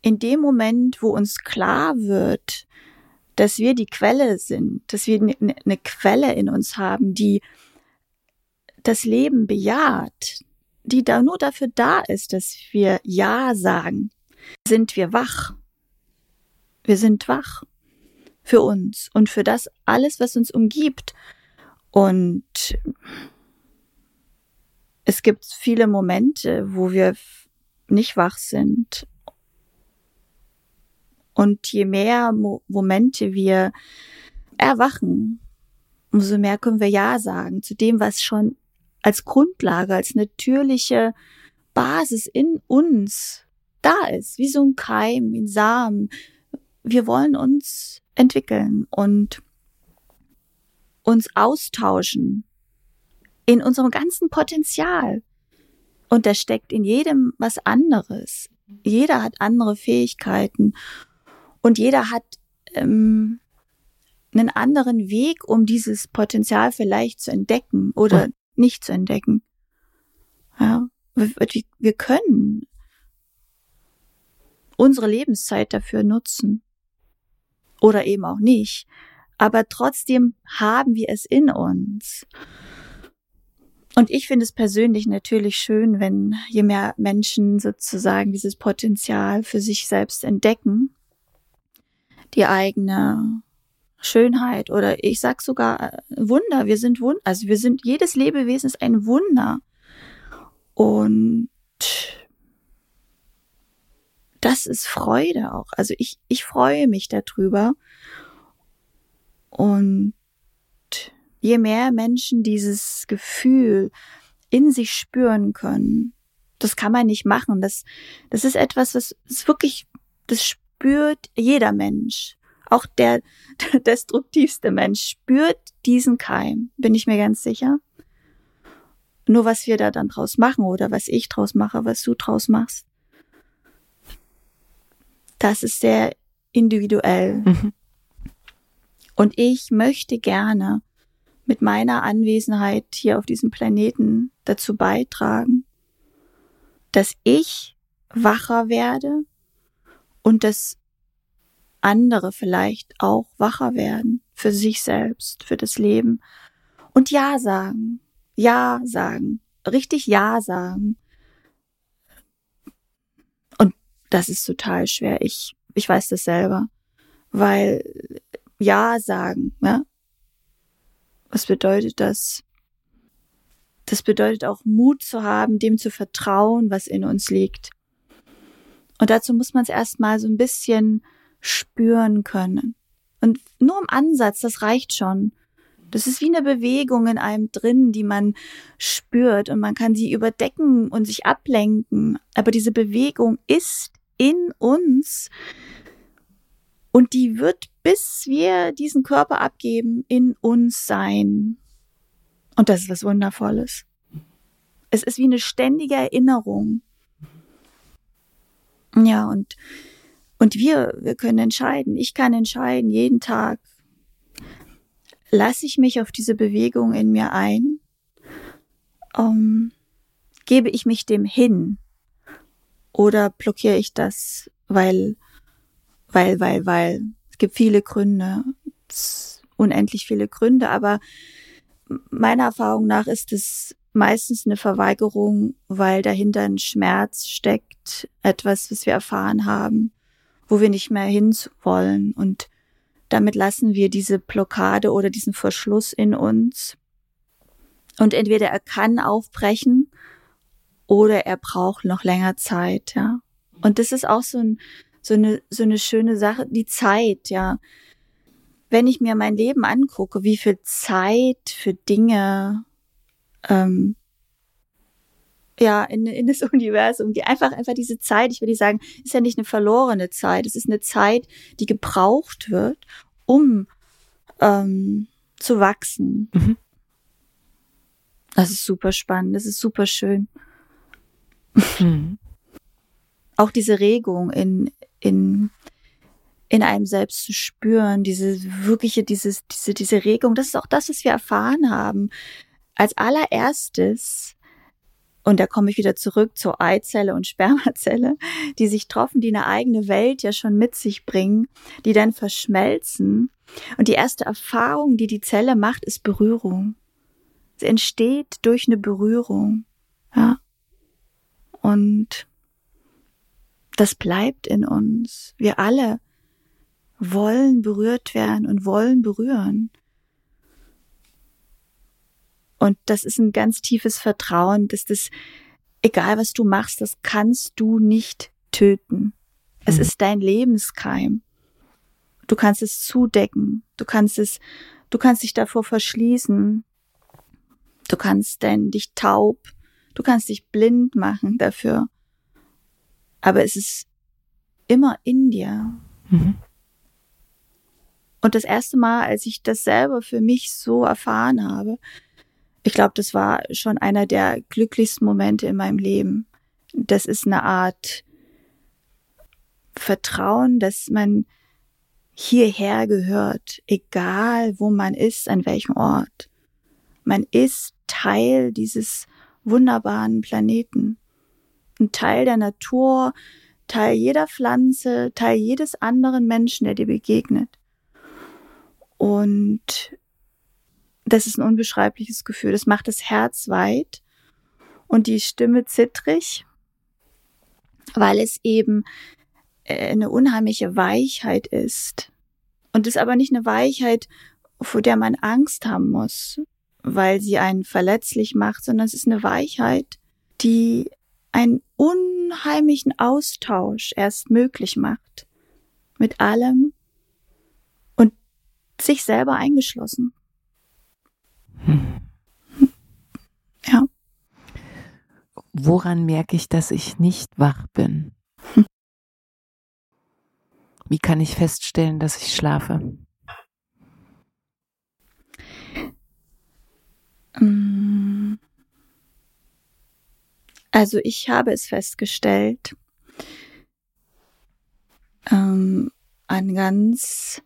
in dem Moment, wo uns klar wird, dass wir die Quelle sind, dass wir eine Quelle in uns haben, die das Leben bejaht, die da nur dafür da ist, dass wir Ja sagen, sind wir wach. Wir sind wach für uns und für das alles, was uns umgibt. Und es gibt viele Momente, wo wir nicht wach sind. Und je mehr Mo Momente wir erwachen, umso mehr können wir Ja sagen zu dem, was schon als Grundlage, als natürliche Basis in uns da ist, wie so ein Keim, wie ein Samen, wir wollen uns entwickeln und uns austauschen in unserem ganzen Potenzial. Und da steckt in jedem was anderes. Jeder hat andere Fähigkeiten und jeder hat ähm, einen anderen Weg, um dieses Potenzial vielleicht zu entdecken oder nicht zu entdecken. Ja, wir, wir können unsere Lebenszeit dafür nutzen oder eben auch nicht. Aber trotzdem haben wir es in uns. Und ich finde es persönlich natürlich schön, wenn je mehr Menschen sozusagen dieses Potenzial für sich selbst entdecken, die eigene Schönheit oder ich sag sogar äh, Wunder. Wir sind Wunder, also wir sind, jedes Lebewesen ist ein Wunder. Und das ist Freude auch. Also ich, ich freue mich darüber. Und je mehr Menschen dieses Gefühl in sich spüren können, das kann man nicht machen. Das, das ist etwas, was ist wirklich, das spürt jeder Mensch. Auch der, der (laughs) destruktivste Mensch spürt diesen Keim, bin ich mir ganz sicher. Nur was wir da dann draus machen oder was ich draus mache, was du draus machst, das ist sehr individuell. Mhm. Und ich möchte gerne mit meiner Anwesenheit hier auf diesem Planeten dazu beitragen, dass ich wacher werde und dass andere vielleicht auch wacher werden für sich selbst, für das Leben und Ja sagen, Ja sagen, richtig Ja sagen. Und das ist total schwer. Ich, ich weiß das selber, weil Ja sagen, ja. Was bedeutet das? Das bedeutet auch Mut zu haben, dem zu vertrauen, was in uns liegt. Und dazu muss man es erstmal so ein bisschen spüren können. Und nur im Ansatz, das reicht schon. Das ist wie eine Bewegung in einem drin, die man spürt und man kann sie überdecken und sich ablenken. Aber diese Bewegung ist in uns und die wird, bis wir diesen Körper abgeben, in uns sein. Und das ist was Wundervolles. Es ist wie eine ständige Erinnerung. Ja, und, und wir, wir können entscheiden. Ich kann entscheiden, jeden Tag. Lasse ich mich auf diese Bewegung in mir ein? Um, gebe ich mich dem hin? Oder blockiere ich das, weil, weil, weil, weil? Es gibt viele Gründe, unendlich viele Gründe, aber meiner Erfahrung nach ist es meistens eine Verweigerung, weil dahinter ein Schmerz steckt, etwas, was wir erfahren haben, wo wir nicht mehr hin wollen. Und damit lassen wir diese Blockade oder diesen Verschluss in uns. Und entweder er kann aufbrechen oder er braucht noch länger Zeit, ja. Und das ist auch so, ein, so eine, so eine schöne Sache, die Zeit, ja wenn ich mir mein Leben angucke, wie viel Zeit für Dinge ähm, ja in, in das (laughs) Universum, die einfach einfach diese Zeit, ich würde sagen, ist ja nicht eine verlorene Zeit, es ist eine Zeit, die gebraucht wird, um ähm, zu wachsen. Mhm. Das ist super spannend, das ist super schön. Mhm. Auch diese Regung in in in einem selbst zu spüren, diese wirkliche, dieses, diese, diese Regung, das ist auch das, was wir erfahren haben. Als allererstes, und da komme ich wieder zurück zur Eizelle und Spermazelle, die sich treffen, die eine eigene Welt ja schon mit sich bringen, die dann verschmelzen. Und die erste Erfahrung, die die Zelle macht, ist Berührung. Sie entsteht durch eine Berührung. Ja. Und das bleibt in uns. Wir alle wollen berührt werden und wollen berühren. Und das ist ein ganz tiefes Vertrauen, dass das, egal was du machst, das kannst du nicht töten. Es mhm. ist dein Lebenskeim. Du kannst es zudecken. Du kannst es, du kannst dich davor verschließen. Du kannst denn dich taub. Du kannst dich blind machen dafür. Aber es ist immer in dir. Mhm. Und das erste Mal, als ich das selber für mich so erfahren habe, ich glaube, das war schon einer der glücklichsten Momente in meinem Leben. Das ist eine Art Vertrauen, dass man hierher gehört, egal wo man ist, an welchem Ort. Man ist Teil dieses wunderbaren Planeten, ein Teil der Natur, Teil jeder Pflanze, Teil jedes anderen Menschen, der dir begegnet. Und das ist ein unbeschreibliches Gefühl. Das macht das Herz weit und die Stimme zittrig, weil es eben äh, eine unheimliche Weichheit ist. Und ist aber nicht eine Weichheit, vor der man Angst haben muss, weil sie einen verletzlich macht, sondern es ist eine Weichheit, die einen unheimlichen Austausch erst möglich macht. Mit allem und sich selber eingeschlossen. Hm. Ja. Woran merke ich, dass ich nicht wach bin? Wie kann ich feststellen, dass ich schlafe? Mm. Also ich habe es festgestellt ähm, an ganz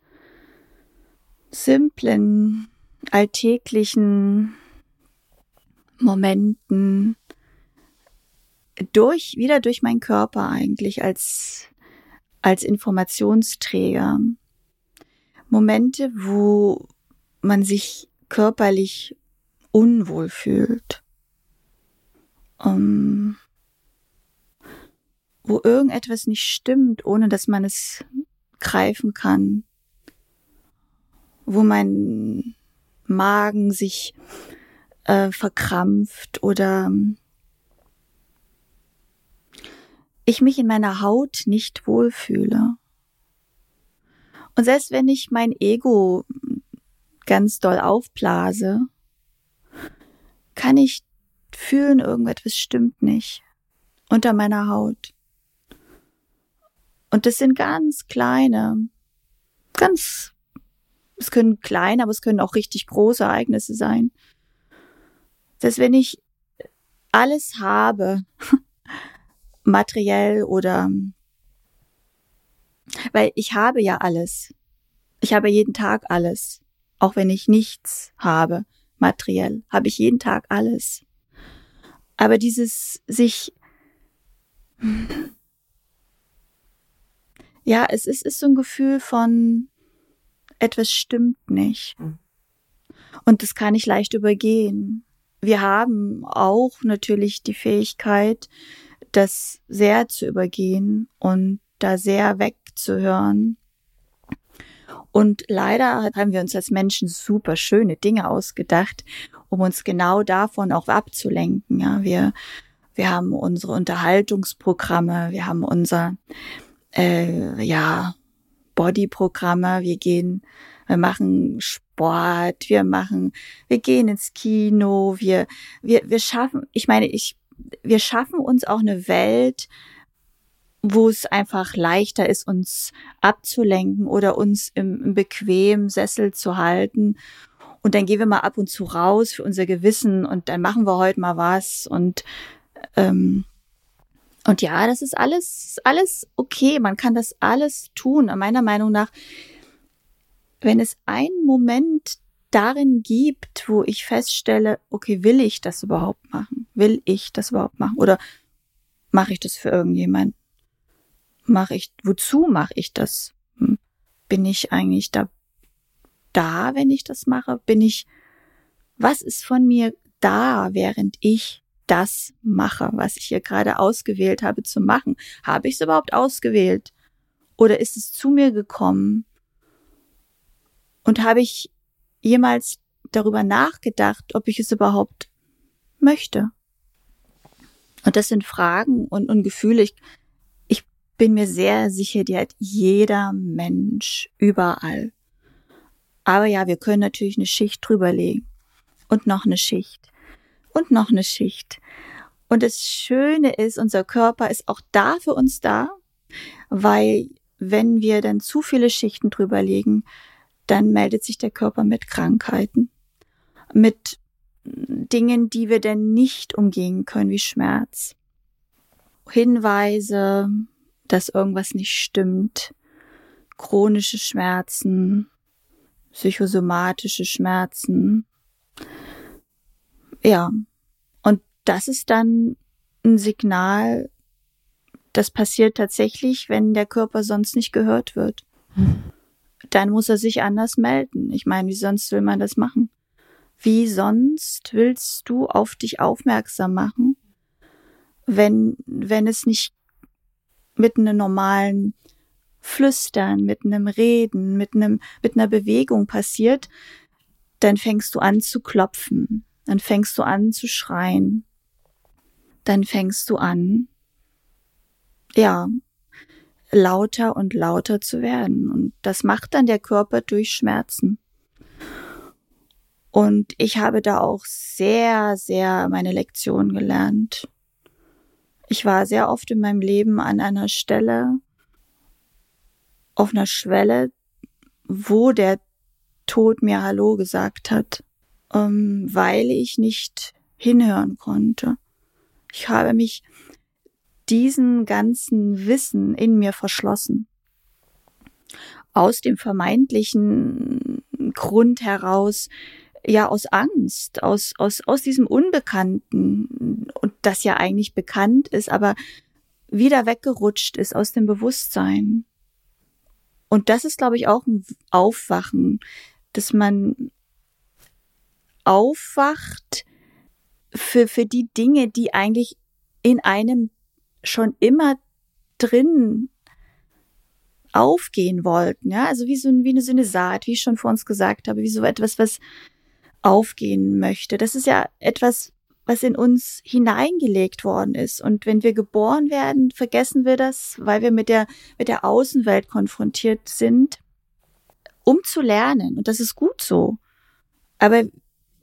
simplen, alltäglichen Momenten, durch, wieder durch meinen Körper eigentlich als, als Informationsträger. Momente, wo man sich körperlich unwohl fühlt. Um, wo irgendetwas nicht stimmt, ohne dass man es greifen kann. Wo mein Magen sich äh, verkrampft oder ich mich in meiner Haut nicht wohlfühle. Und selbst wenn ich mein Ego ganz doll aufblase, kann ich fühlen, irgendetwas stimmt nicht unter meiner Haut. Und das sind ganz kleine, ganz, es können kleine, aber es können auch richtig große Ereignisse sein. Dass wenn ich alles habe, (laughs) materiell oder weil ich habe ja alles. Ich habe jeden Tag alles. Auch wenn ich nichts habe, materiell, habe ich jeden Tag alles. Aber dieses sich, ja, es ist, ist so ein Gefühl von, etwas stimmt nicht. Und das kann ich leicht übergehen. Wir haben auch natürlich die Fähigkeit, das sehr zu übergehen und da sehr wegzuhören. Und leider haben wir uns als Menschen super schöne Dinge ausgedacht, um uns genau davon auch abzulenken. Ja, wir, wir haben unsere Unterhaltungsprogramme, wir haben unser, äh, ja, Bodyprogramme, wir gehen, wir machen Sport, wir machen, wir gehen ins Kino, wir, wir, wir schaffen, ich meine, ich wir schaffen uns auch eine Welt, wo es einfach leichter ist, uns abzulenken oder uns im, im bequemen Sessel zu halten. Und dann gehen wir mal ab und zu raus für unser Gewissen und dann machen wir heute mal was und ähm, und ja, das ist alles, alles okay. Man kann das alles tun. Meiner Meinung nach, wenn es einen Moment darin gibt, wo ich feststelle, okay, will ich das überhaupt machen? Will ich das überhaupt machen? Oder mache ich das für irgendjemand? Mache ich, wozu mache ich das? Hm? Bin ich eigentlich da, da, wenn ich das mache? Bin ich, was ist von mir da, während ich das mache, was ich hier gerade ausgewählt habe zu machen? Habe ich es überhaupt ausgewählt? Oder ist es zu mir gekommen? Und habe ich jemals darüber nachgedacht, ob ich es überhaupt möchte? Und das sind Fragen und, und Gefühle. Ich, ich bin mir sehr sicher, die hat jeder Mensch überall. Aber ja, wir können natürlich eine Schicht drüberlegen. Und noch eine Schicht. Und noch eine Schicht. Und das Schöne ist, unser Körper ist auch da für uns da, weil wenn wir dann zu viele Schichten drüberlegen, dann meldet sich der Körper mit Krankheiten, mit Dingen, die wir denn nicht umgehen können, wie Schmerz. Hinweise, dass irgendwas nicht stimmt, chronische Schmerzen, psychosomatische Schmerzen. Ja, und das ist dann ein Signal, das passiert tatsächlich, wenn der Körper sonst nicht gehört wird. Hm dann muss er sich anders melden. Ich meine, wie sonst will man das machen? Wie sonst willst du auf dich aufmerksam machen, wenn, wenn es nicht mit einer normalen Flüstern, mit einem Reden, mit einem, mit einer Bewegung passiert, dann fängst du an zu klopfen, dann fängst du an zu schreien, dann fängst du an, ja, lauter und lauter zu werden. Und das macht dann der Körper durch Schmerzen. Und ich habe da auch sehr, sehr meine Lektion gelernt. Ich war sehr oft in meinem Leben an einer Stelle, auf einer Schwelle, wo der Tod mir Hallo gesagt hat, ähm, weil ich nicht hinhören konnte. Ich habe mich diesen ganzen Wissen in mir verschlossen. Aus dem vermeintlichen Grund heraus, ja, aus Angst, aus, aus, aus diesem Unbekannten und das ja eigentlich bekannt ist, aber wieder weggerutscht ist aus dem Bewusstsein. Und das ist, glaube ich, auch ein Aufwachen, dass man aufwacht für, für die Dinge, die eigentlich in einem schon immer drin aufgehen wollten, ja, also wie so, wie eine, so eine Saat, wie ich schon vor uns gesagt habe, wie so etwas, was aufgehen möchte. Das ist ja etwas, was in uns hineingelegt worden ist. Und wenn wir geboren werden, vergessen wir das, weil wir mit der, mit der Außenwelt konfrontiert sind, um zu lernen. Und das ist gut so. Aber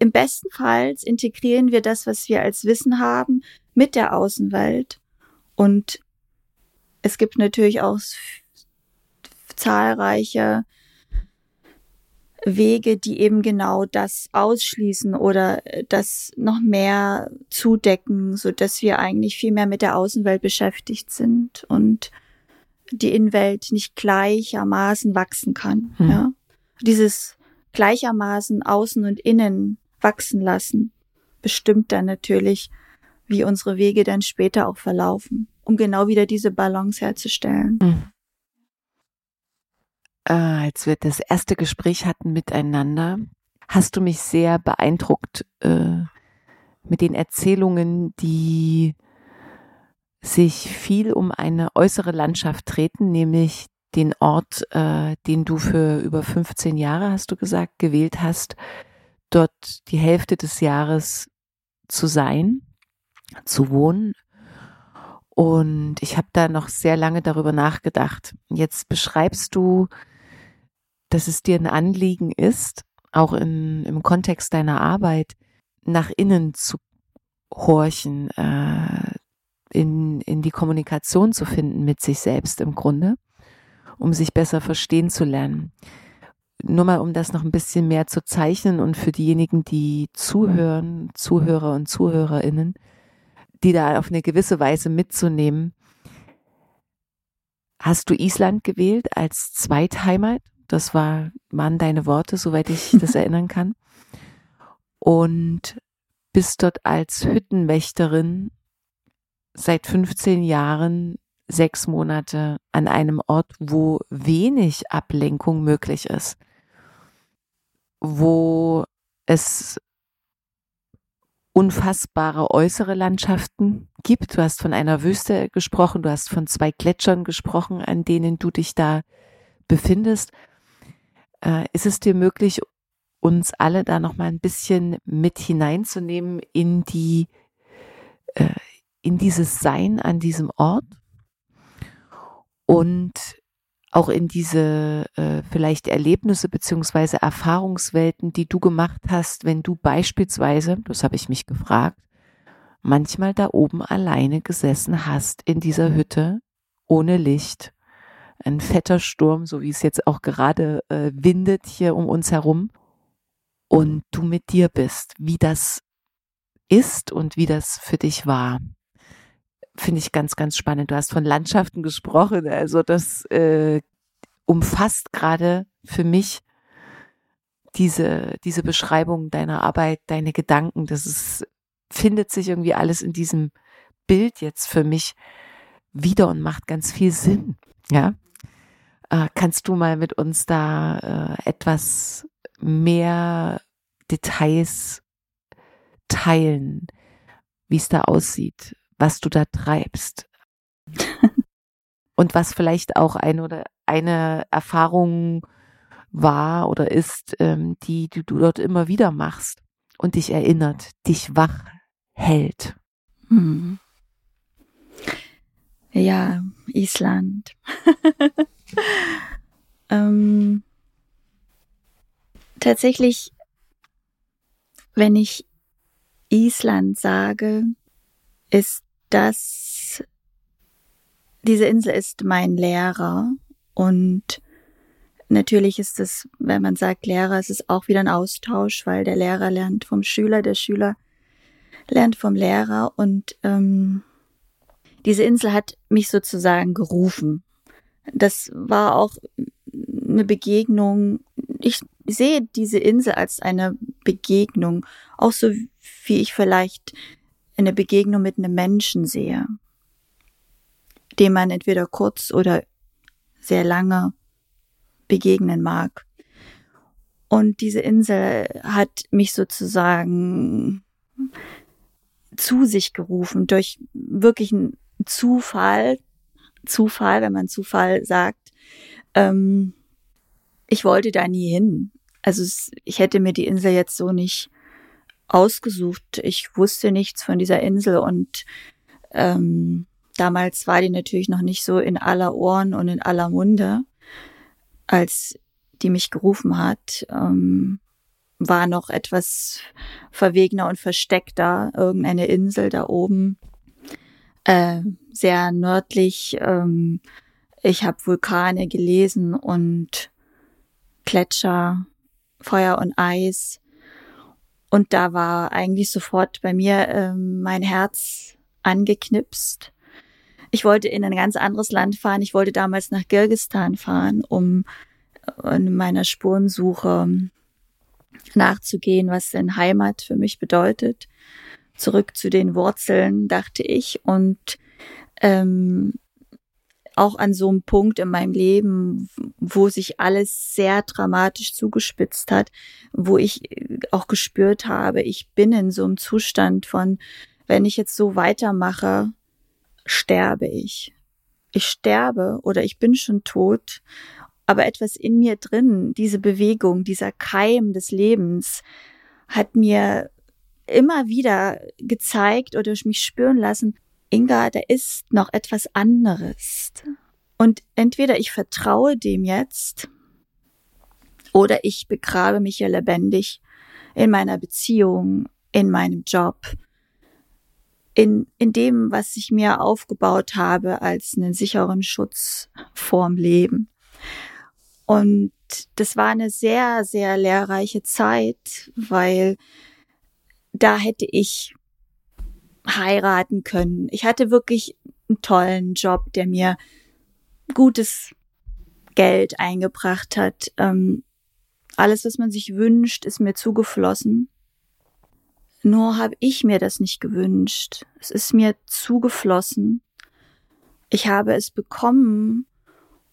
im besten Fall integrieren wir das, was wir als Wissen haben, mit der Außenwelt. Und es gibt natürlich auch zahlreiche Wege, die eben genau das ausschließen oder äh, das noch mehr zudecken, so dass wir eigentlich viel mehr mit der Außenwelt beschäftigt sind und die Innenwelt nicht gleichermaßen wachsen kann. Hm. Ja, dieses gleichermaßen Außen und Innen wachsen lassen. Bestimmt dann natürlich, wie unsere Wege dann später auch verlaufen, um genau wieder diese Balance herzustellen. Hm. Äh, als wir das erste Gespräch hatten miteinander, hast du mich sehr beeindruckt äh, mit den Erzählungen, die sich viel um eine äußere Landschaft treten, nämlich den Ort, äh, den du für über 15 Jahre, hast du gesagt, gewählt hast, dort die Hälfte des Jahres zu sein, zu wohnen. Und ich habe da noch sehr lange darüber nachgedacht. Jetzt beschreibst du dass es dir ein Anliegen ist, auch in, im Kontext deiner Arbeit, nach innen zu horchen, äh, in, in die Kommunikation zu finden mit sich selbst im Grunde, um sich besser verstehen zu lernen. Nur mal, um das noch ein bisschen mehr zu zeichnen und für diejenigen, die zuhören, Zuhörer und Zuhörerinnen, die da auf eine gewisse Weise mitzunehmen. Hast du Island gewählt als Zweitheimat? Das war, waren deine Worte, soweit ich (laughs) das erinnern kann. Und bist dort als Hüttenwächterin seit 15 Jahren sechs Monate an einem Ort, wo wenig Ablenkung möglich ist, wo es unfassbare äußere Landschaften gibt. Du hast von einer Wüste gesprochen, du hast von zwei Gletschern gesprochen, an denen du dich da befindest äh, ist es dir möglich, uns alle da noch mal ein bisschen mit hineinzunehmen in die, äh, in dieses Sein an diesem Ort und auch in diese äh, vielleicht Erlebnisse beziehungsweise Erfahrungswelten, die du gemacht hast, wenn du beispielsweise, das habe ich mich gefragt, manchmal da oben alleine gesessen hast in dieser Hütte ohne Licht. Ein fetter Sturm, so wie es jetzt auch gerade äh, windet hier um uns herum. Und du mit dir bist, wie das ist und wie das für dich war. Finde ich ganz, ganz spannend. Du hast von Landschaften gesprochen, also das äh, umfasst gerade für mich diese, diese Beschreibung deiner Arbeit, deine Gedanken. Das ist, findet sich irgendwie alles in diesem Bild jetzt für mich wieder und macht ganz viel Sinn. Ja. Äh, kannst du mal mit uns da äh, etwas mehr Details teilen, wie es da aussieht, was du da treibst? (laughs) Und was vielleicht auch ein oder eine Erfahrung war oder ist, ähm, die, die du dort immer wieder machst und dich erinnert, dich wach hält. Hm. Ja, Island. (laughs) ähm, tatsächlich, wenn ich Island sage, ist das, diese Insel ist mein Lehrer und natürlich ist es, wenn man sagt Lehrer, ist es auch wieder ein Austausch, weil der Lehrer lernt vom Schüler, der Schüler lernt vom Lehrer und ähm, diese Insel hat mich sozusagen gerufen. Das war auch eine Begegnung. Ich sehe diese Insel als eine Begegnung, auch so wie ich vielleicht eine Begegnung mit einem Menschen sehe, dem man entweder kurz oder sehr lange begegnen mag. Und diese Insel hat mich sozusagen zu sich gerufen durch wirklichen Zufall, Zufall, wenn man Zufall sagt. Ähm, ich wollte da nie hin. Also ich hätte mir die Insel jetzt so nicht ausgesucht. Ich wusste nichts von dieser Insel und ähm, damals war die natürlich noch nicht so in aller Ohren und in aller Munde, als die mich gerufen hat. Ähm, war noch etwas verwegener und versteckter, irgendeine Insel da oben, äh, sehr nördlich. Ähm, ich habe Vulkane gelesen und Gletscher, Feuer und Eis. Und da war eigentlich sofort bei mir äh, mein Herz angeknipst. Ich wollte in ein ganz anderes Land fahren. Ich wollte damals nach Kirgistan fahren, um in meiner Spurensuche nachzugehen, was denn Heimat für mich bedeutet. Zurück zu den Wurzeln, dachte ich. Und ähm, auch an so einem Punkt in meinem Leben, wo sich alles sehr dramatisch zugespitzt hat, wo ich auch gespürt habe, ich bin in so einem Zustand von, wenn ich jetzt so weitermache, sterbe ich. Ich sterbe oder ich bin schon tot aber etwas in mir drin, diese Bewegung, dieser Keim des Lebens, hat mir immer wieder gezeigt oder mich spüren lassen, Inga, da ist noch etwas anderes. Und entweder ich vertraue dem jetzt oder ich begrabe mich ja lebendig in meiner Beziehung, in meinem Job, in, in dem, was ich mir aufgebaut habe als einen sicheren Schutz vorm Leben. Und das war eine sehr, sehr lehrreiche Zeit, weil da hätte ich heiraten können. Ich hatte wirklich einen tollen Job, der mir gutes Geld eingebracht hat. Ähm, alles, was man sich wünscht, ist mir zugeflossen. Nur habe ich mir das nicht gewünscht. Es ist mir zugeflossen. Ich habe es bekommen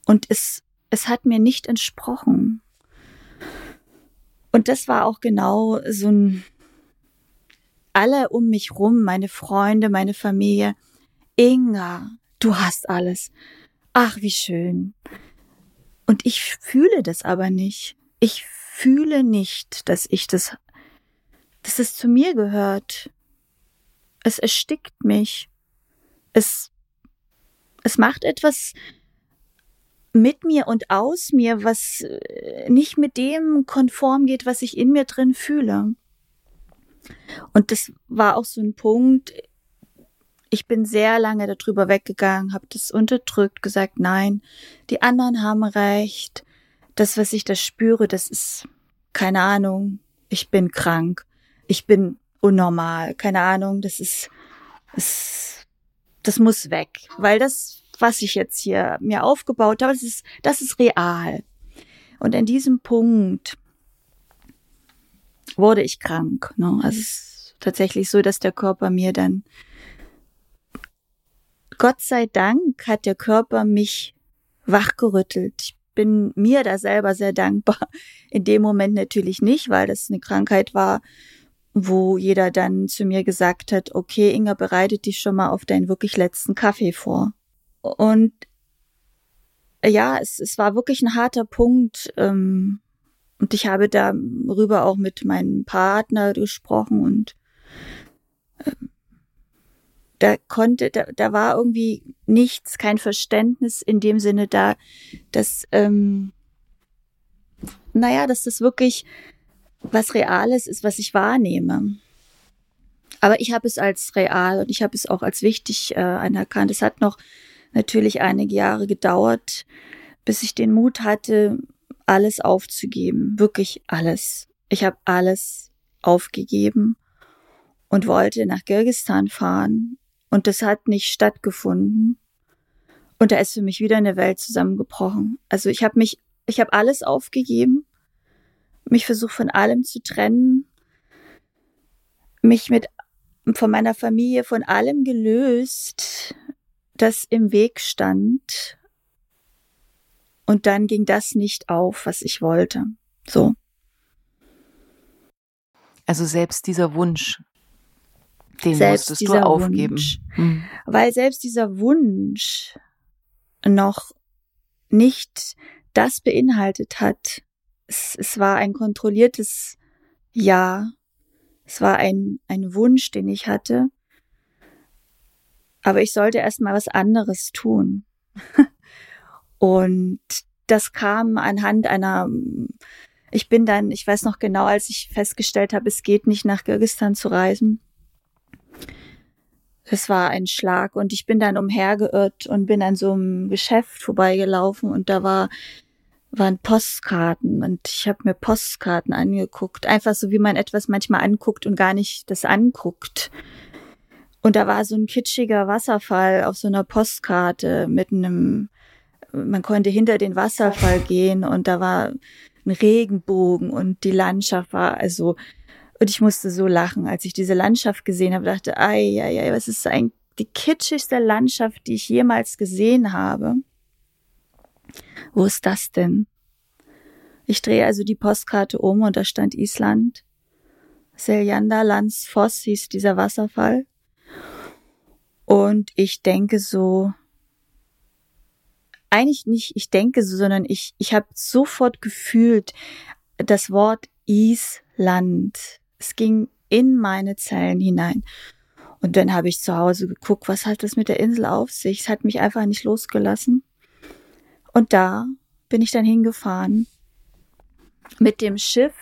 und es es hat mir nicht entsprochen. Und das war auch genau so ein, alle um mich rum, meine Freunde, meine Familie. Inga, du hast alles. Ach, wie schön. Und ich fühle das aber nicht. Ich fühle nicht, dass ich das, dass es zu mir gehört. Es erstickt mich. Es, es macht etwas mit mir und aus mir, was äh, nicht mit dem konform geht, was ich in mir drin fühle. Und das war auch so ein Punkt, ich bin sehr lange darüber weggegangen, habe das unterdrückt, gesagt, nein, die anderen haben recht. Das, was ich da spüre, das ist keine Ahnung. Ich bin krank. Ich bin unnormal. Keine Ahnung. Das ist, das, das muss weg, weil das was ich jetzt hier mir aufgebaut habe, das ist, das ist real. Und in diesem Punkt wurde ich krank. Ne? Also es ist tatsächlich so, dass der Körper mir dann, Gott sei Dank hat der Körper mich wachgerüttelt. Ich bin mir da selber sehr dankbar. (laughs) In dem Moment natürlich nicht, weil das eine Krankheit war, wo jeder dann zu mir gesagt hat, okay, Inga, bereitet dich schon mal auf deinen wirklich letzten Kaffee vor. Und ja, es, es war wirklich ein harter Punkt. Ähm, und ich habe darüber auch mit meinem Partner gesprochen und äh, da konnte, da, da war irgendwie nichts, kein Verständnis in dem Sinne da, dass, ähm, naja, dass das wirklich was Reales ist, was ich wahrnehme. Aber ich habe es als real und ich habe es auch als wichtig äh, anerkannt. Es hat noch natürlich einige Jahre gedauert, bis ich den Mut hatte, alles aufzugeben, wirklich alles. Ich habe alles aufgegeben und wollte nach Kirgistan fahren und das hat nicht stattgefunden. Und da ist für mich wieder eine Welt zusammengebrochen. Also ich habe mich, ich habe alles aufgegeben, mich versucht von allem zu trennen, mich mit von meiner Familie von allem gelöst, das im Weg stand. Und dann ging das nicht auf, was ich wollte. So. Also selbst dieser Wunsch, den selbst musstest du aufgeben. Wunsch, hm. Weil selbst dieser Wunsch noch nicht das beinhaltet hat. Es, es war ein kontrolliertes Ja. Es war ein, ein Wunsch, den ich hatte. Aber ich sollte erst mal was anderes tun. (laughs) Und das kam anhand einer, ich bin dann, ich weiß noch genau, als ich festgestellt habe, es geht nicht nach Kirgistan zu reisen, es war ein Schlag und ich bin dann umhergeirrt und bin an so einem Geschäft vorbeigelaufen und da war waren Postkarten und ich habe mir Postkarten angeguckt, einfach so wie man etwas manchmal anguckt und gar nicht das anguckt. Und da war so ein kitschiger Wasserfall auf so einer Postkarte mit einem man konnte hinter den Wasserfall gehen und da war ein Regenbogen und die Landschaft war also und ich musste so lachen, als ich diese Landschaft gesehen habe, dachte, ei, ei, ei, was ist eigentlich die kitschigste Landschaft, die ich jemals gesehen habe. Wo ist das denn? Ich drehe also die Postkarte um und da stand Island. Seljanda Landsfoss hieß dieser Wasserfall. Und ich denke so, eigentlich nicht, ich denke so, sondern ich, ich habe sofort gefühlt das Wort Island. Es ging in meine Zellen hinein. Und dann habe ich zu Hause geguckt, was hat das mit der Insel auf sich? Es hat mich einfach nicht losgelassen. Und da bin ich dann hingefahren mit dem Schiff.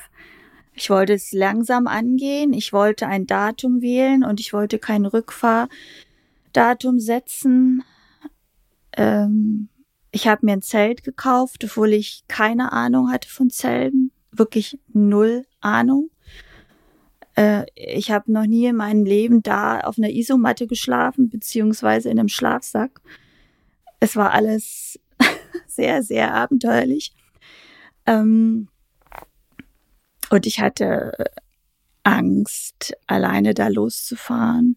Ich wollte es langsam angehen. Ich wollte ein Datum wählen und ich wollte kein Rückfahrdatum setzen. Ähm, ich habe mir ein Zelt gekauft, obwohl ich keine Ahnung hatte von Zelten. Wirklich null Ahnung. Äh, ich habe noch nie in meinem Leben da auf einer Isomatte geschlafen, beziehungsweise in einem Schlafsack. Es war alles (laughs) sehr, sehr abenteuerlich. Ähm, und ich hatte Angst, alleine da loszufahren.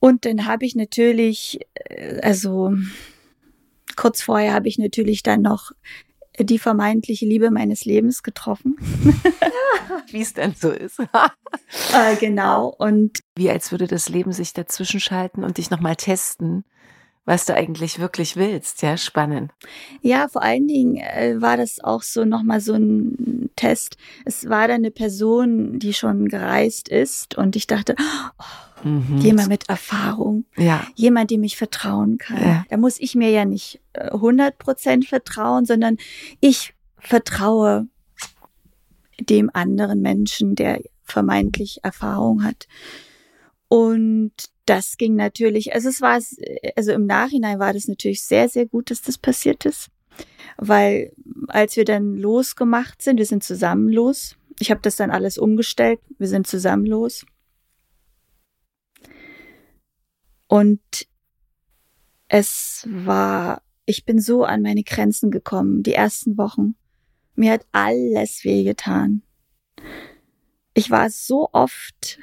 Und dann habe ich natürlich, äh, also kurz vorher habe ich natürlich dann noch die vermeintliche Liebe meines Lebens getroffen. (laughs) Wie es denn so ist. (laughs) äh, genau. Und wie als würde das Leben sich dazwischen schalten und dich nochmal testen, was du eigentlich wirklich willst. Ja, spannend. Ja, vor allen Dingen äh, war das auch so nochmal so ein Test. Es war da eine Person, die schon gereist ist und ich dachte, oh, Mhm. Jemand mit Erfahrung. Ja. Jemand, dem ich vertrauen kann. Ja. Da muss ich mir ja nicht 100 äh, Prozent vertrauen, sondern ich vertraue dem anderen Menschen, der vermeintlich Erfahrung hat. Und das ging natürlich, also es war, also im Nachhinein war das natürlich sehr, sehr gut, dass das passiert ist. Weil als wir dann losgemacht sind, wir sind zusammen los. Ich habe das dann alles umgestellt. Wir sind zusammen los. Und es war, ich bin so an meine Grenzen gekommen, die ersten Wochen. Mir hat alles wehgetan. Ich war so oft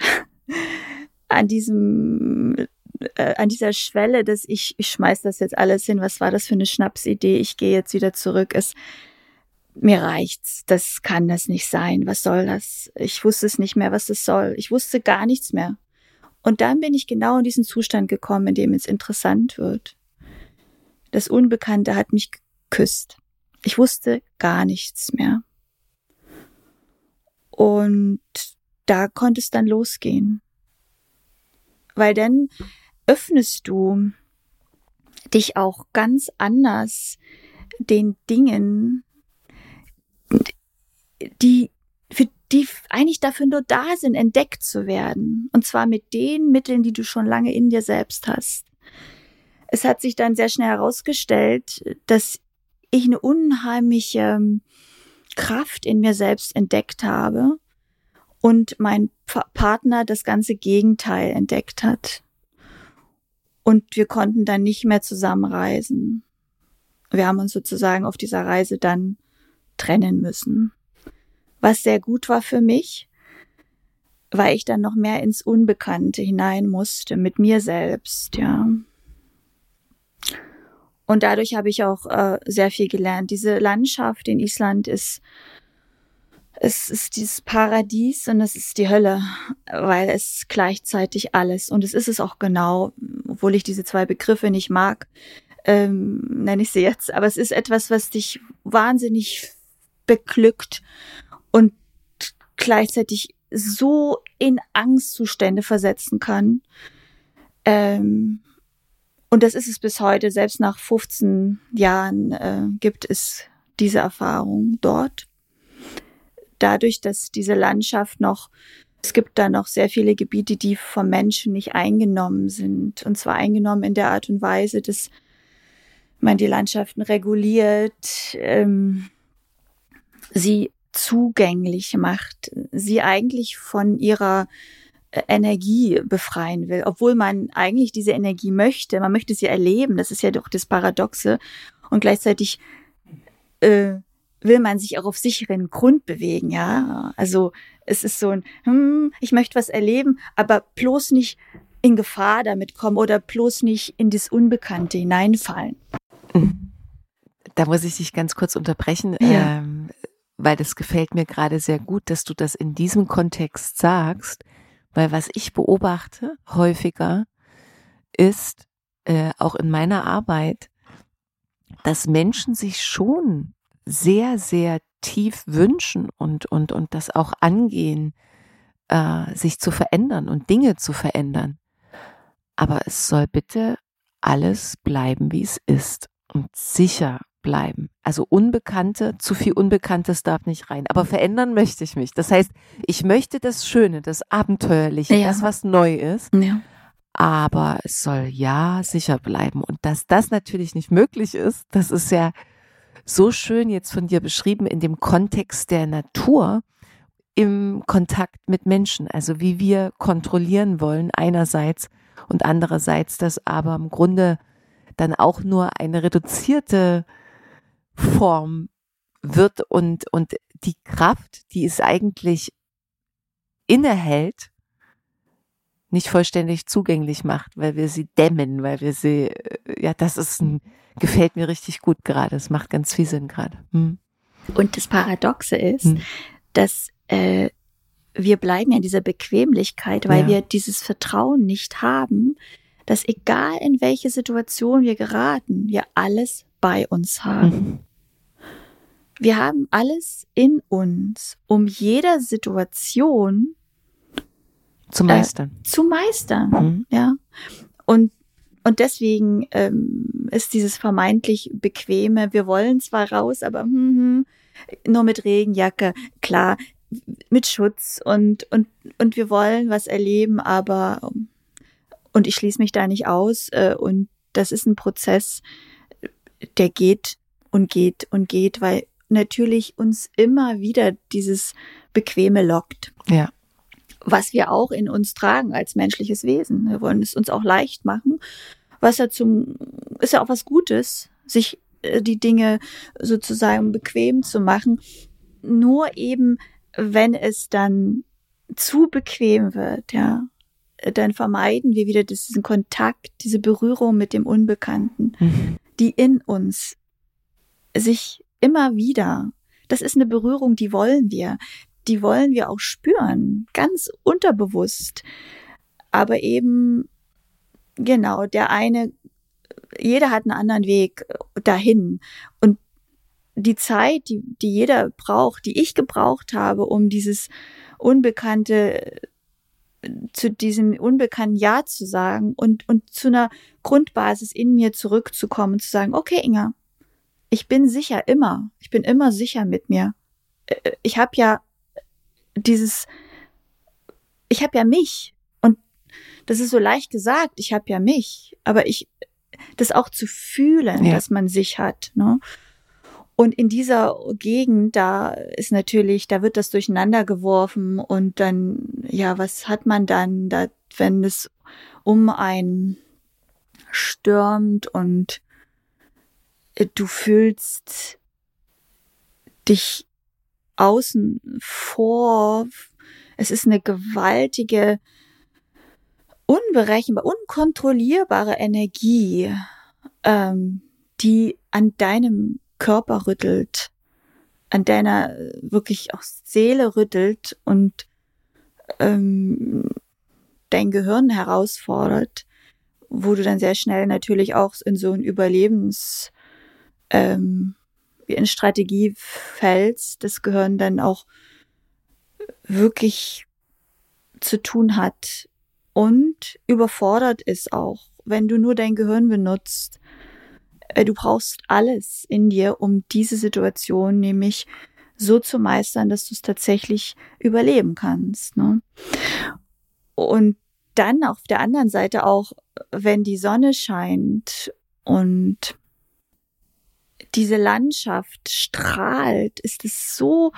an diesem, äh, an dieser Schwelle, dass ich, ich schmeiß das jetzt alles hin. Was war das für eine Schnapsidee? Ich gehe jetzt wieder zurück. Es, mir reicht's. Das kann das nicht sein. Was soll das? Ich wusste es nicht mehr, was es soll. Ich wusste gar nichts mehr. Und dann bin ich genau in diesen Zustand gekommen, in dem es interessant wird. Das Unbekannte hat mich geküsst. Ich wusste gar nichts mehr. Und da konnte es dann losgehen. Weil dann öffnest du dich auch ganz anders den Dingen, die für die eigentlich dafür nur da sind, entdeckt zu werden. Und zwar mit den Mitteln, die du schon lange in dir selbst hast. Es hat sich dann sehr schnell herausgestellt, dass ich eine unheimliche ähm, Kraft in mir selbst entdeckt habe und mein Partner das ganze Gegenteil entdeckt hat. Und wir konnten dann nicht mehr zusammenreisen. Wir haben uns sozusagen auf dieser Reise dann trennen müssen. Was sehr gut war für mich, weil ich dann noch mehr ins Unbekannte hinein musste, mit mir selbst, ja. Und dadurch habe ich auch äh, sehr viel gelernt. Diese Landschaft in Island ist es ist dieses Paradies und es ist die Hölle, weil es gleichzeitig alles und es ist es auch genau, obwohl ich diese zwei Begriffe nicht mag, ähm, nenne ich sie jetzt, aber es ist etwas, was dich wahnsinnig beglückt und gleichzeitig so in Angstzustände versetzen kann. Ähm, und das ist es bis heute, selbst nach 15 Jahren äh, gibt es diese Erfahrung dort dadurch, dass diese Landschaft noch, es gibt da noch sehr viele Gebiete, die vom Menschen nicht eingenommen sind. Und zwar eingenommen in der Art und Weise, dass man die Landschaften reguliert, ähm, sie zugänglich macht, sie eigentlich von ihrer äh, Energie befreien will, obwohl man eigentlich diese Energie möchte, man möchte sie erleben, das ist ja doch das Paradoxe. Und gleichzeitig äh, will man sich auch auf sicheren Grund bewegen, ja. Also es ist so ein, hm, ich möchte was erleben, aber bloß nicht in Gefahr damit kommen oder bloß nicht in das Unbekannte hineinfallen. Da muss ich dich ganz kurz unterbrechen, ja. ähm, weil das gefällt mir gerade sehr gut, dass du das in diesem Kontext sagst, weil was ich beobachte häufiger ist, äh, auch in meiner Arbeit, dass Menschen sich schon sehr, sehr tief wünschen und, und, und das auch angehen, äh, sich zu verändern und Dinge zu verändern. Aber es soll bitte alles bleiben, wie es ist und sicher bleiben. Also Unbekannte, zu viel Unbekanntes darf nicht rein. Aber verändern möchte ich mich. Das heißt, ich möchte das Schöne, das Abenteuerliche, ja. das, was neu ist. Ja. Aber es soll ja sicher bleiben. Und dass das natürlich nicht möglich ist, das ist ja so schön jetzt von dir beschrieben in dem Kontext der Natur im Kontakt mit Menschen, also wie wir kontrollieren wollen einerseits und andererseits, dass aber im Grunde dann auch nur eine reduzierte Form wird und, und die Kraft, die es eigentlich innehält, nicht vollständig zugänglich macht, weil wir sie dämmen, weil wir sie, äh, ja, das ist ein, gefällt mir richtig gut gerade. Es macht ganz viel Sinn gerade. Hm. Und das Paradoxe ist, hm. dass äh, wir bleiben ja in dieser Bequemlichkeit, weil ja. wir dieses Vertrauen nicht haben, dass egal in welche Situation wir geraten, wir alles bei uns haben. Mhm. Wir haben alles in uns, um jeder Situation zu meistern. Äh, zu meistern, mhm. ja. Und und deswegen ähm, ist dieses vermeintlich bequeme, wir wollen zwar raus, aber hm, hm, nur mit Regenjacke, klar, mit Schutz und, und, und wir wollen was erleben, aber und ich schließe mich da nicht aus. Äh, und das ist ein Prozess, der geht und geht und geht, weil natürlich uns immer wieder dieses Bequeme lockt. Ja was wir auch in uns tragen als menschliches Wesen. Wir wollen es uns auch leicht machen, was ja zum, ist ja auch was Gutes, sich äh, die Dinge sozusagen bequem zu machen. Nur eben, wenn es dann zu bequem wird, ja, dann vermeiden wir wieder diesen Kontakt, diese Berührung mit dem Unbekannten, mhm. die in uns sich immer wieder, das ist eine Berührung, die wollen wir die wollen wir auch spüren, ganz unterbewusst. Aber eben, genau, der eine jeder hat einen anderen Weg dahin. Und die Zeit, die, die jeder braucht, die ich gebraucht habe, um dieses Unbekannte zu diesem unbekannten Ja zu sagen und, und zu einer Grundbasis in mir zurückzukommen zu sagen, okay, Inga, ich bin sicher immer, ich bin immer sicher mit mir. Äh, ich habe ja dieses, ich habe ja mich und das ist so leicht gesagt, ich habe ja mich, aber ich, das auch zu fühlen, ja. dass man sich hat. Ne? Und in dieser Gegend, da ist natürlich, da wird das durcheinander geworfen und dann, ja, was hat man dann, da, wenn es um einen stürmt und du fühlst dich außen vor. Es ist eine gewaltige, unberechenbare, unkontrollierbare Energie, ähm, die an deinem Körper rüttelt, an deiner wirklich auch Seele rüttelt und ähm, dein Gehirn herausfordert, wo du dann sehr schnell natürlich auch in so ein Überlebens ähm, in Strategie fällst, das Gehirn dann auch wirklich zu tun hat und überfordert ist auch, wenn du nur dein Gehirn benutzt äh, du brauchst alles in dir, um diese Situation nämlich so zu meistern, dass du es tatsächlich überleben kannst. Ne? Und dann auf der anderen Seite auch, wenn die Sonne scheint und diese Landschaft strahlt, ist es so,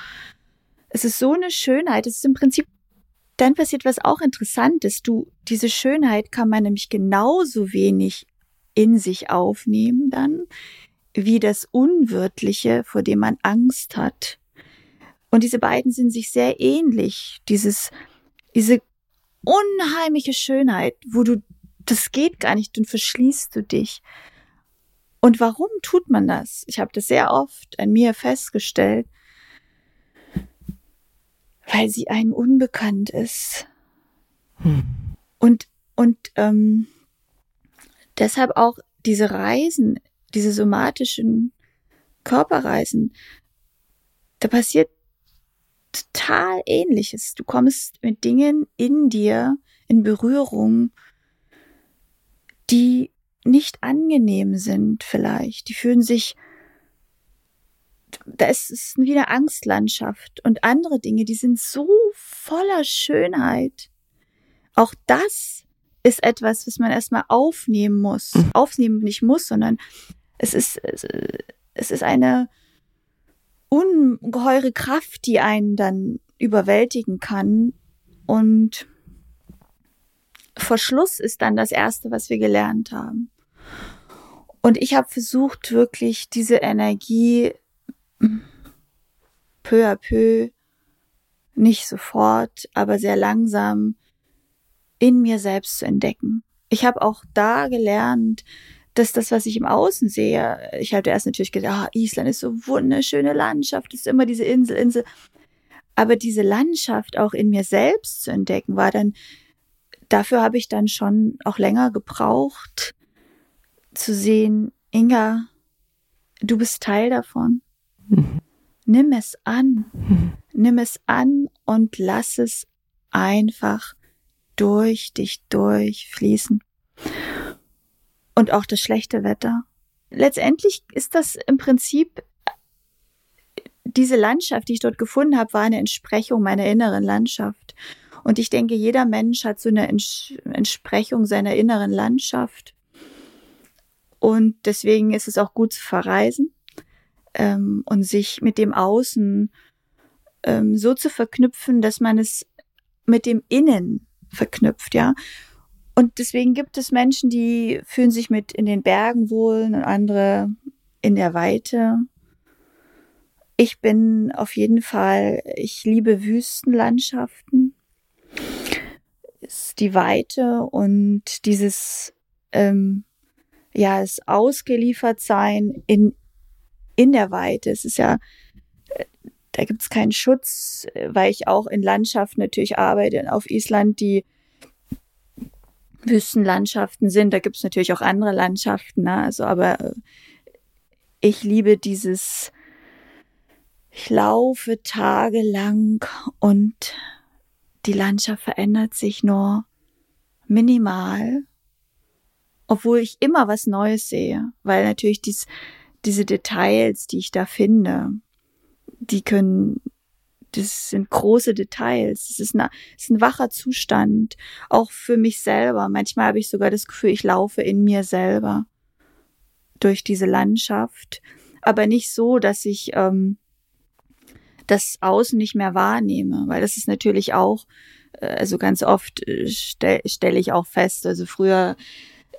es ist so eine Schönheit. Es ist im Prinzip, dann passiert was auch Interessantes. Du, diese Schönheit kann man nämlich genauso wenig in sich aufnehmen dann, wie das Unwirtliche, vor dem man Angst hat. Und diese beiden sind sich sehr ähnlich. Dieses, diese unheimliche Schönheit, wo du, das geht gar nicht, dann verschließt du dich. Und warum tut man das? Ich habe das sehr oft an mir festgestellt, weil sie einem unbekannt ist. Hm. Und, und ähm, Deshalb auch diese Reisen, diese somatischen Körperreisen, da passiert total ähnliches. Du kommst mit Dingen in dir in Berührung, die nicht angenehm sind vielleicht. Die fühlen sich, da ist es wie eine Angstlandschaft und andere Dinge, die sind so voller Schönheit. Auch das ist etwas, was man erstmal aufnehmen muss. Mhm. Aufnehmen nicht muss, sondern es ist, es ist eine ungeheure Kraft, die einen dann überwältigen kann. Und Verschluss ist dann das Erste, was wir gelernt haben. Und ich habe versucht, wirklich diese Energie peu à peu, nicht sofort, aber sehr langsam in mir selbst zu entdecken. Ich habe auch da gelernt, dass das, was ich im Außen sehe, ich hatte erst natürlich gedacht, ah, Island ist so wunderschöne Landschaft, ist immer diese Insel, Insel. Aber diese Landschaft auch in mir selbst zu entdecken, war dann, dafür habe ich dann schon auch länger gebraucht, zu sehen, Inga, du bist Teil davon. Mhm. Nimm es an. Mhm. Nimm es an und lass es einfach durch dich durchfließen. Und auch das schlechte Wetter. Letztendlich ist das im Prinzip diese Landschaft, die ich dort gefunden habe, war eine Entsprechung meiner inneren Landschaft. Und ich denke, jeder Mensch hat so eine Entsprechung seiner inneren Landschaft. Und deswegen ist es auch gut zu verreisen ähm, und sich mit dem Außen ähm, so zu verknüpfen, dass man es mit dem Innen verknüpft, ja. Und deswegen gibt es Menschen, die fühlen sich mit in den Bergen wohl und andere in der Weite. Ich bin auf jeden Fall, ich liebe Wüstenlandschaften. Ist die Weite und dieses, ähm, ja, es ausgeliefert sein in, in der Weite. Es ist ja da gibt es keinen Schutz, weil ich auch in Landschaften natürlich arbeite auf Island, die Wüstenlandschaften sind. Da gibt es natürlich auch andere Landschaften, ne? also aber äh, ich liebe dieses, ich laufe tagelang und die Landschaft verändert sich nur minimal, obwohl ich immer was Neues sehe, weil natürlich dies, diese Details, die ich da finde, die können, das sind große Details. Es ist, ein, es ist ein wacher Zustand, auch für mich selber. Manchmal habe ich sogar das Gefühl, ich laufe in mir selber durch diese Landschaft, aber nicht so, dass ich ähm, das Außen nicht mehr wahrnehme, weil das ist natürlich auch, äh, also ganz oft äh, stelle stell ich auch fest, also früher,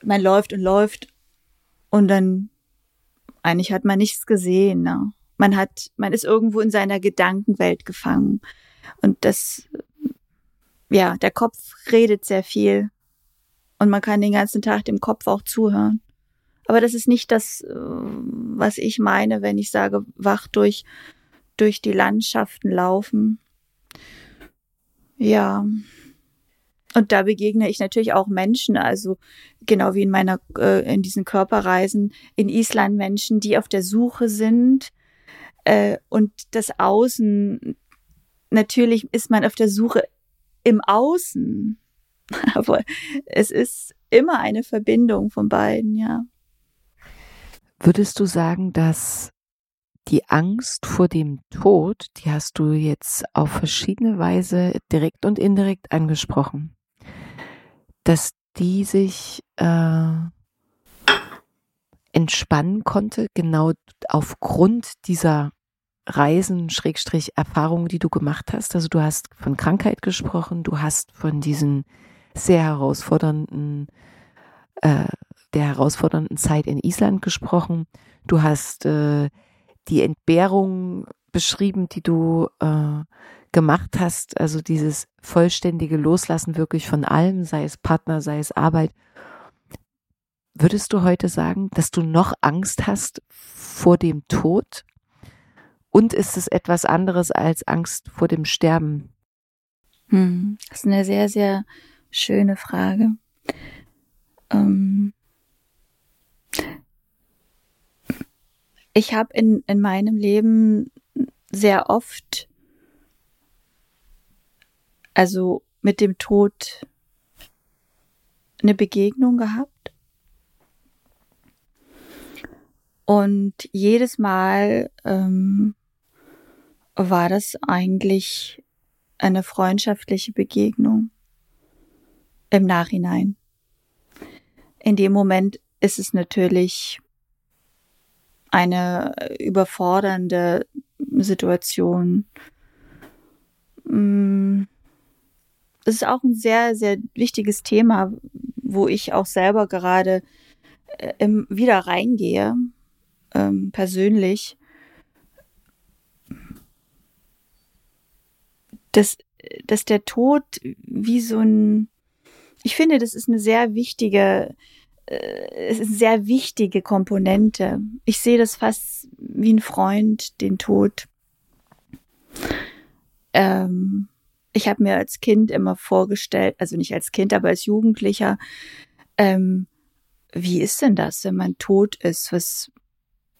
man läuft und läuft und dann eigentlich hat man nichts gesehen. Ne? Man hat, man ist irgendwo in seiner Gedankenwelt gefangen. Und das, ja, der Kopf redet sehr viel. Und man kann den ganzen Tag dem Kopf auch zuhören. Aber das ist nicht das, äh, was ich meine, wenn ich sage, wach durch, durch die Landschaften laufen. Ja. Und da begegne ich natürlich auch Menschen, also genau wie in meiner, äh, in diesen Körperreisen in Island Menschen, die auf der Suche sind. Äh, und das Außen, natürlich ist man auf der Suche im Außen. (laughs) Aber es ist immer eine Verbindung von beiden, ja. Würdest du sagen, dass die Angst vor dem Tod, die hast du jetzt auf verschiedene Weise direkt und indirekt angesprochen, dass die sich äh, entspannen konnte, genau aufgrund dieser Reisen, Schrägstrich, Erfahrungen, die du gemacht hast. Also du hast von Krankheit gesprochen, du hast von diesen sehr herausfordernden äh, der herausfordernden Zeit in Island gesprochen. Du hast äh, die Entbehrung beschrieben, die du äh, gemacht hast, also dieses vollständige Loslassen wirklich von allem, sei es Partner, sei es Arbeit. Würdest du heute sagen, dass du noch Angst hast vor dem Tod? Und ist es etwas anderes als Angst vor dem Sterben? Hm, das ist eine sehr, sehr schöne Frage. Ähm ich habe in, in meinem Leben sehr oft, also mit dem Tod, eine Begegnung gehabt. Und jedes Mal ähm, war das eigentlich eine freundschaftliche Begegnung im Nachhinein. In dem Moment ist es natürlich eine überfordernde Situation. Mm. Es ist auch ein sehr, sehr wichtiges Thema, wo ich auch selber gerade äh, wieder reingehe, ähm, persönlich. Dass, dass der Tod wie so ein, ich finde, das ist eine sehr wichtige äh, es ist eine sehr wichtige Komponente. Ich sehe das fast wie ein Freund, den Tod. Ähm, ich habe mir als Kind immer vorgestellt, also nicht als Kind, aber als Jugendlicher, ähm, wie ist denn das, wenn man tot ist? Was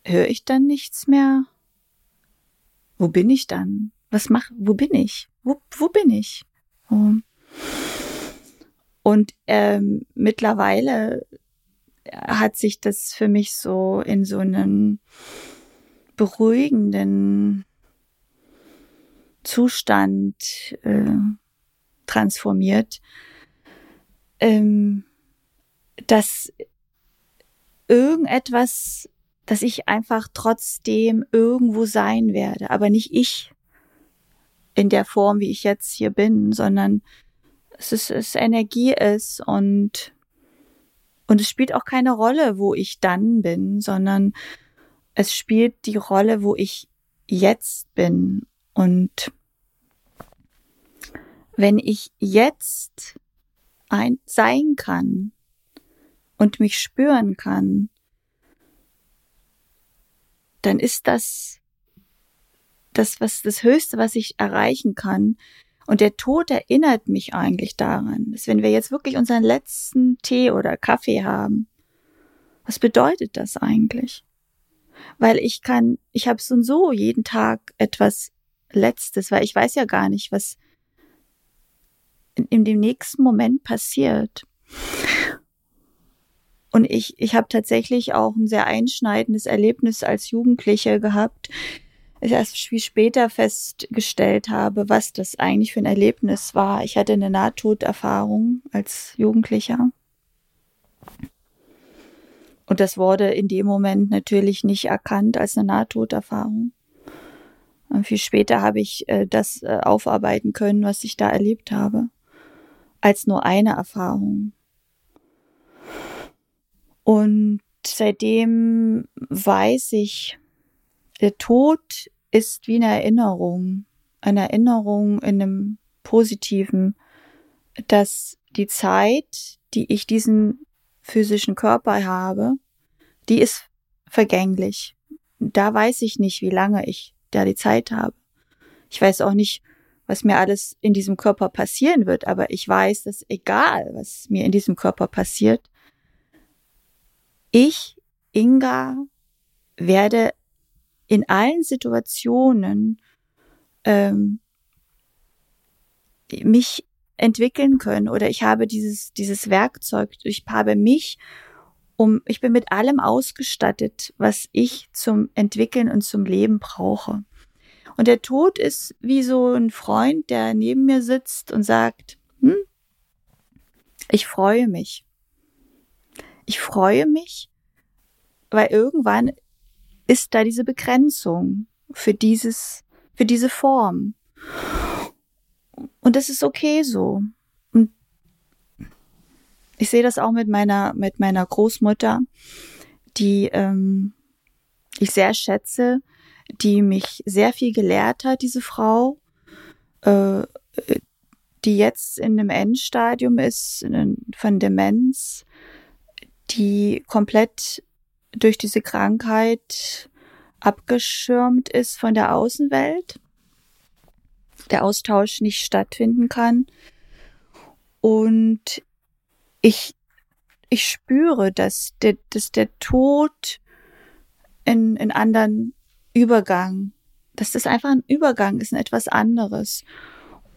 höre ich dann nichts mehr? Wo bin ich dann? Was mach? Wo bin ich? Wo, wo bin ich? Oh. Und ähm, mittlerweile hat sich das für mich so in so einen beruhigenden Zustand äh, transformiert, ähm, dass irgendetwas, dass ich einfach trotzdem irgendwo sein werde, aber nicht ich in der Form, wie ich jetzt hier bin, sondern es ist es Energie ist und und es spielt auch keine Rolle, wo ich dann bin, sondern es spielt die Rolle, wo ich jetzt bin. Und wenn ich jetzt ein sein kann und mich spüren kann, dann ist das das was das höchste, was ich erreichen kann Und der Tod erinnert mich eigentlich daran, dass wenn wir jetzt wirklich unseren letzten Tee oder Kaffee haben, was bedeutet das eigentlich? Weil ich kann, ich habe so und so jeden Tag etwas Letztes, weil ich weiß ja gar nicht, was in, dem nächsten Moment passiert. Und ich, ich habe tatsächlich auch ein sehr einschneidendes Erlebnis als Jugendliche gehabt. Ich erst viel später festgestellt habe, was das eigentlich für ein Erlebnis war. Ich hatte eine Nahtoderfahrung als Jugendlicher. Und das wurde in dem Moment natürlich nicht erkannt als eine Nahtoderfahrung. Und viel später habe ich äh, das äh, aufarbeiten können, was ich da erlebt habe, als nur eine Erfahrung. Und seitdem weiß ich, der Tod ist wie eine Erinnerung, eine Erinnerung in einem positiven, dass die Zeit, die ich diesen physischen Körper habe, die ist vergänglich. Da weiß ich nicht, wie lange ich da die Zeit habe. Ich weiß auch nicht, was mir alles in diesem Körper passieren wird, aber ich weiß, dass egal, was mir in diesem Körper passiert, ich, Inga, werde in allen Situationen ähm, mich entwickeln können. Oder ich habe dieses, dieses Werkzeug, ich habe mich, um, ich bin mit allem ausgestattet, was ich zum Entwickeln und zum Leben brauche. Und der Tod ist wie so ein Freund, der neben mir sitzt und sagt, hm, ich freue mich. Ich freue mich, weil irgendwann ist da diese Begrenzung für dieses, für diese Form. Und das ist okay so. Und ich sehe das auch mit meiner, mit meiner Großmutter, die ähm, ich sehr schätze, die mich sehr viel gelehrt hat, diese Frau, äh, die jetzt in einem Endstadium ist von Demenz, die komplett durch diese Krankheit abgeschirmt ist von der Außenwelt der Austausch nicht stattfinden kann. Und ich, ich spüre, dass der, dass der Tod in, in anderen Übergang, das einfach ein Übergang ist, ein etwas anderes.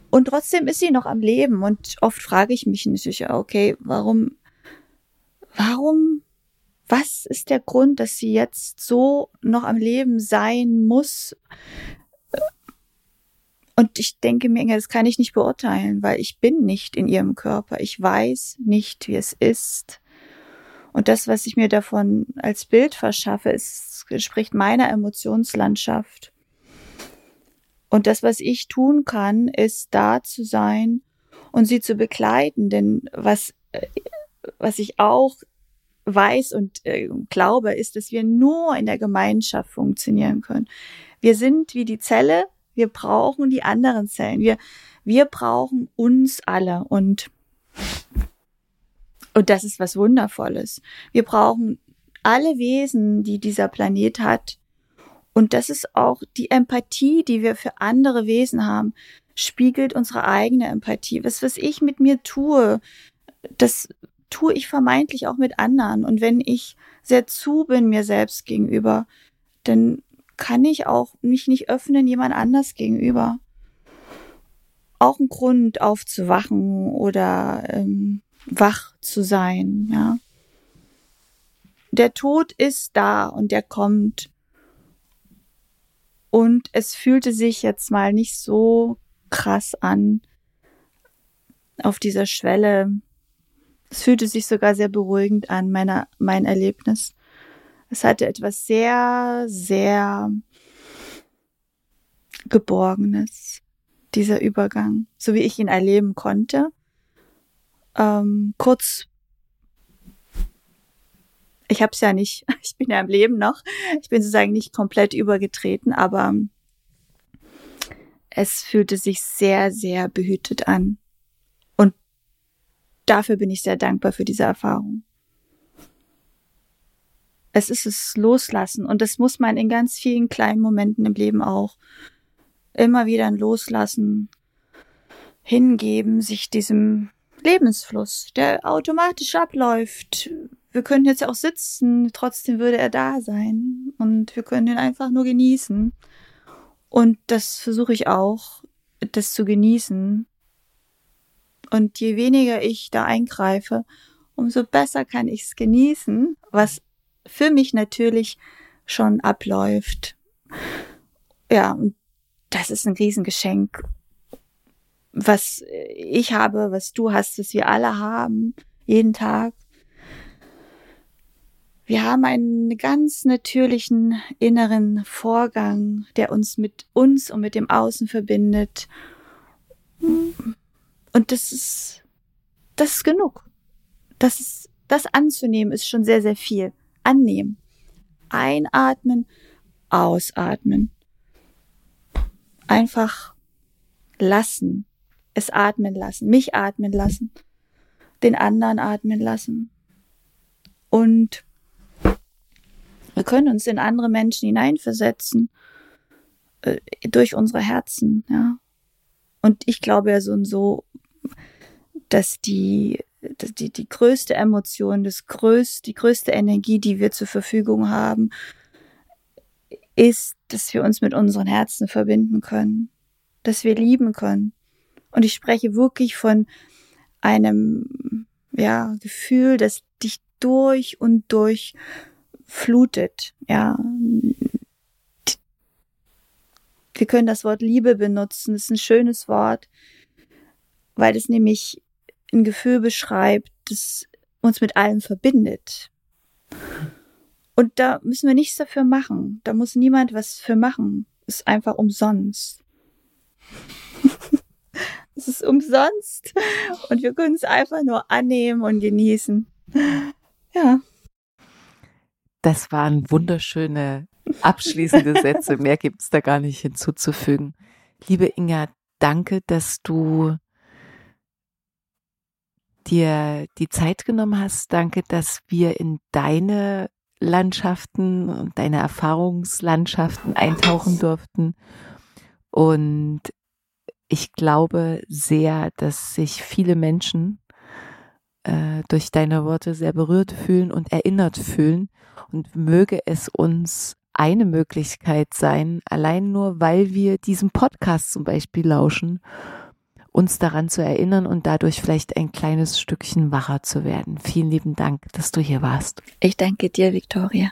Und trotzdem ist sie noch am Leben. Und oft frage ich mich natürlich, okay, warum, warum, was ist der Grund, dass sie jetzt so noch am Leben sein muss? Und ich denke mir, das kann ich nicht beurteilen, weil ich bin nicht in ihrem Körper. Ich weiß nicht, wie es ist. Und das, was ich mir davon als Bild verschaffe, ist, entspricht meiner Emotionslandschaft. Und das, was ich tun kann, ist da zu sein und sie zu begleiten. Denn was, was ich auch weiß und äh, glaube, ist, dass wir nur in der Gemeinschaft funktionieren können. Wir sind wie die Zelle, wir brauchen die anderen Zellen. Wir, wir brauchen uns alle und, und das ist was Wundervolles. Wir brauchen alle Wesen, die dieser Planet hat. Und das ist auch die Empathie, die wir für andere Wesen haben, spiegelt unsere eigene Empathie. Was, was ich mit mir tue, das tue ich vermeintlich auch mit anderen. Und wenn ich sehr zu bin mir selbst gegenüber, dann kann ich auch mich nicht öffnen jemand anders gegenüber. Auch ein Grund aufzuwachen oder ähm, wach zu sein, ja. Der Tod ist da und der kommt. Und es fühlte sich jetzt mal nicht so krass an auf dieser Schwelle. Es fühlte sich sogar sehr beruhigend an, meiner, mein Erlebnis. Es hatte etwas sehr, sehr Geborgenes, dieser Übergang, so wie ich ihn erleben konnte. Ähm, kurz, ich habe es ja nicht, (laughs) ich bin ja im Leben noch, ich bin sozusagen nicht komplett übergetreten, aber es fühlte sich sehr, sehr behütet an. Und dafür bin ich sehr dankbar für diese Erfahrung. Es ist es Loslassen und das muss man in ganz vielen kleinen Momenten im Leben auch. Immer wieder ein Loslassen. hingeben, sich diesem Lebensfluss, der automatisch abläuft. Wir können jetzt auch sitzen, trotzdem würde er da sein und wir können ihn einfach nur genießen. Und das versuche ich auch, das zu genießen. Und je weniger ich da eingreife, umso besser kann ich es genießen, was für mich natürlich schon abläuft. Ja, und das ist ein Riesengeschenk, was ich habe, was du hast, was wir alle haben, jeden Tag. Wir haben einen ganz natürlichen inneren Vorgang, der uns mit uns und mit dem Außen verbindet. Und das ist, das ist genug. Das ist, das anzunehmen ist schon sehr, sehr viel. Annehmen. Einatmen, ausatmen. Einfach lassen. Es atmen lassen. Mich atmen lassen. Den anderen atmen lassen. Und wir können uns in andere Menschen hineinversetzen äh, durch unsere Herzen, ja. Und ich glaube ja so und so, dass die, dass die, die größte Emotion, das größte, die größte Energie, die wir zur Verfügung haben, ist, dass wir uns mit unseren Herzen verbinden können, dass wir lieben können. Und ich spreche wirklich von einem, ja, Gefühl, das dich durch und durch flutet, ja. Wir können das Wort Liebe benutzen, das ist ein schönes Wort, weil es nämlich ein Gefühl beschreibt, das uns mit allem verbindet. Und da müssen wir nichts dafür machen. Da muss niemand was für machen. Ist einfach umsonst. (laughs) es ist umsonst. Und wir können es einfach nur annehmen und genießen. Ja. Das waren wunderschöne abschließende Sätze. Mehr gibt es da gar nicht hinzuzufügen. Liebe Inga, danke, dass du dir die Zeit genommen hast. Danke, dass wir in deine Landschaften und deine Erfahrungslandschaften eintauchen durften. Und ich glaube sehr, dass sich viele Menschen äh, durch deine Worte sehr berührt fühlen und erinnert fühlen und möge es uns eine Möglichkeit sein, allein nur weil wir diesem Podcast zum Beispiel lauschen, uns daran zu erinnern und dadurch vielleicht ein kleines Stückchen wacher zu werden. Vielen lieben Dank, dass du hier warst. Ich danke dir, Victoria.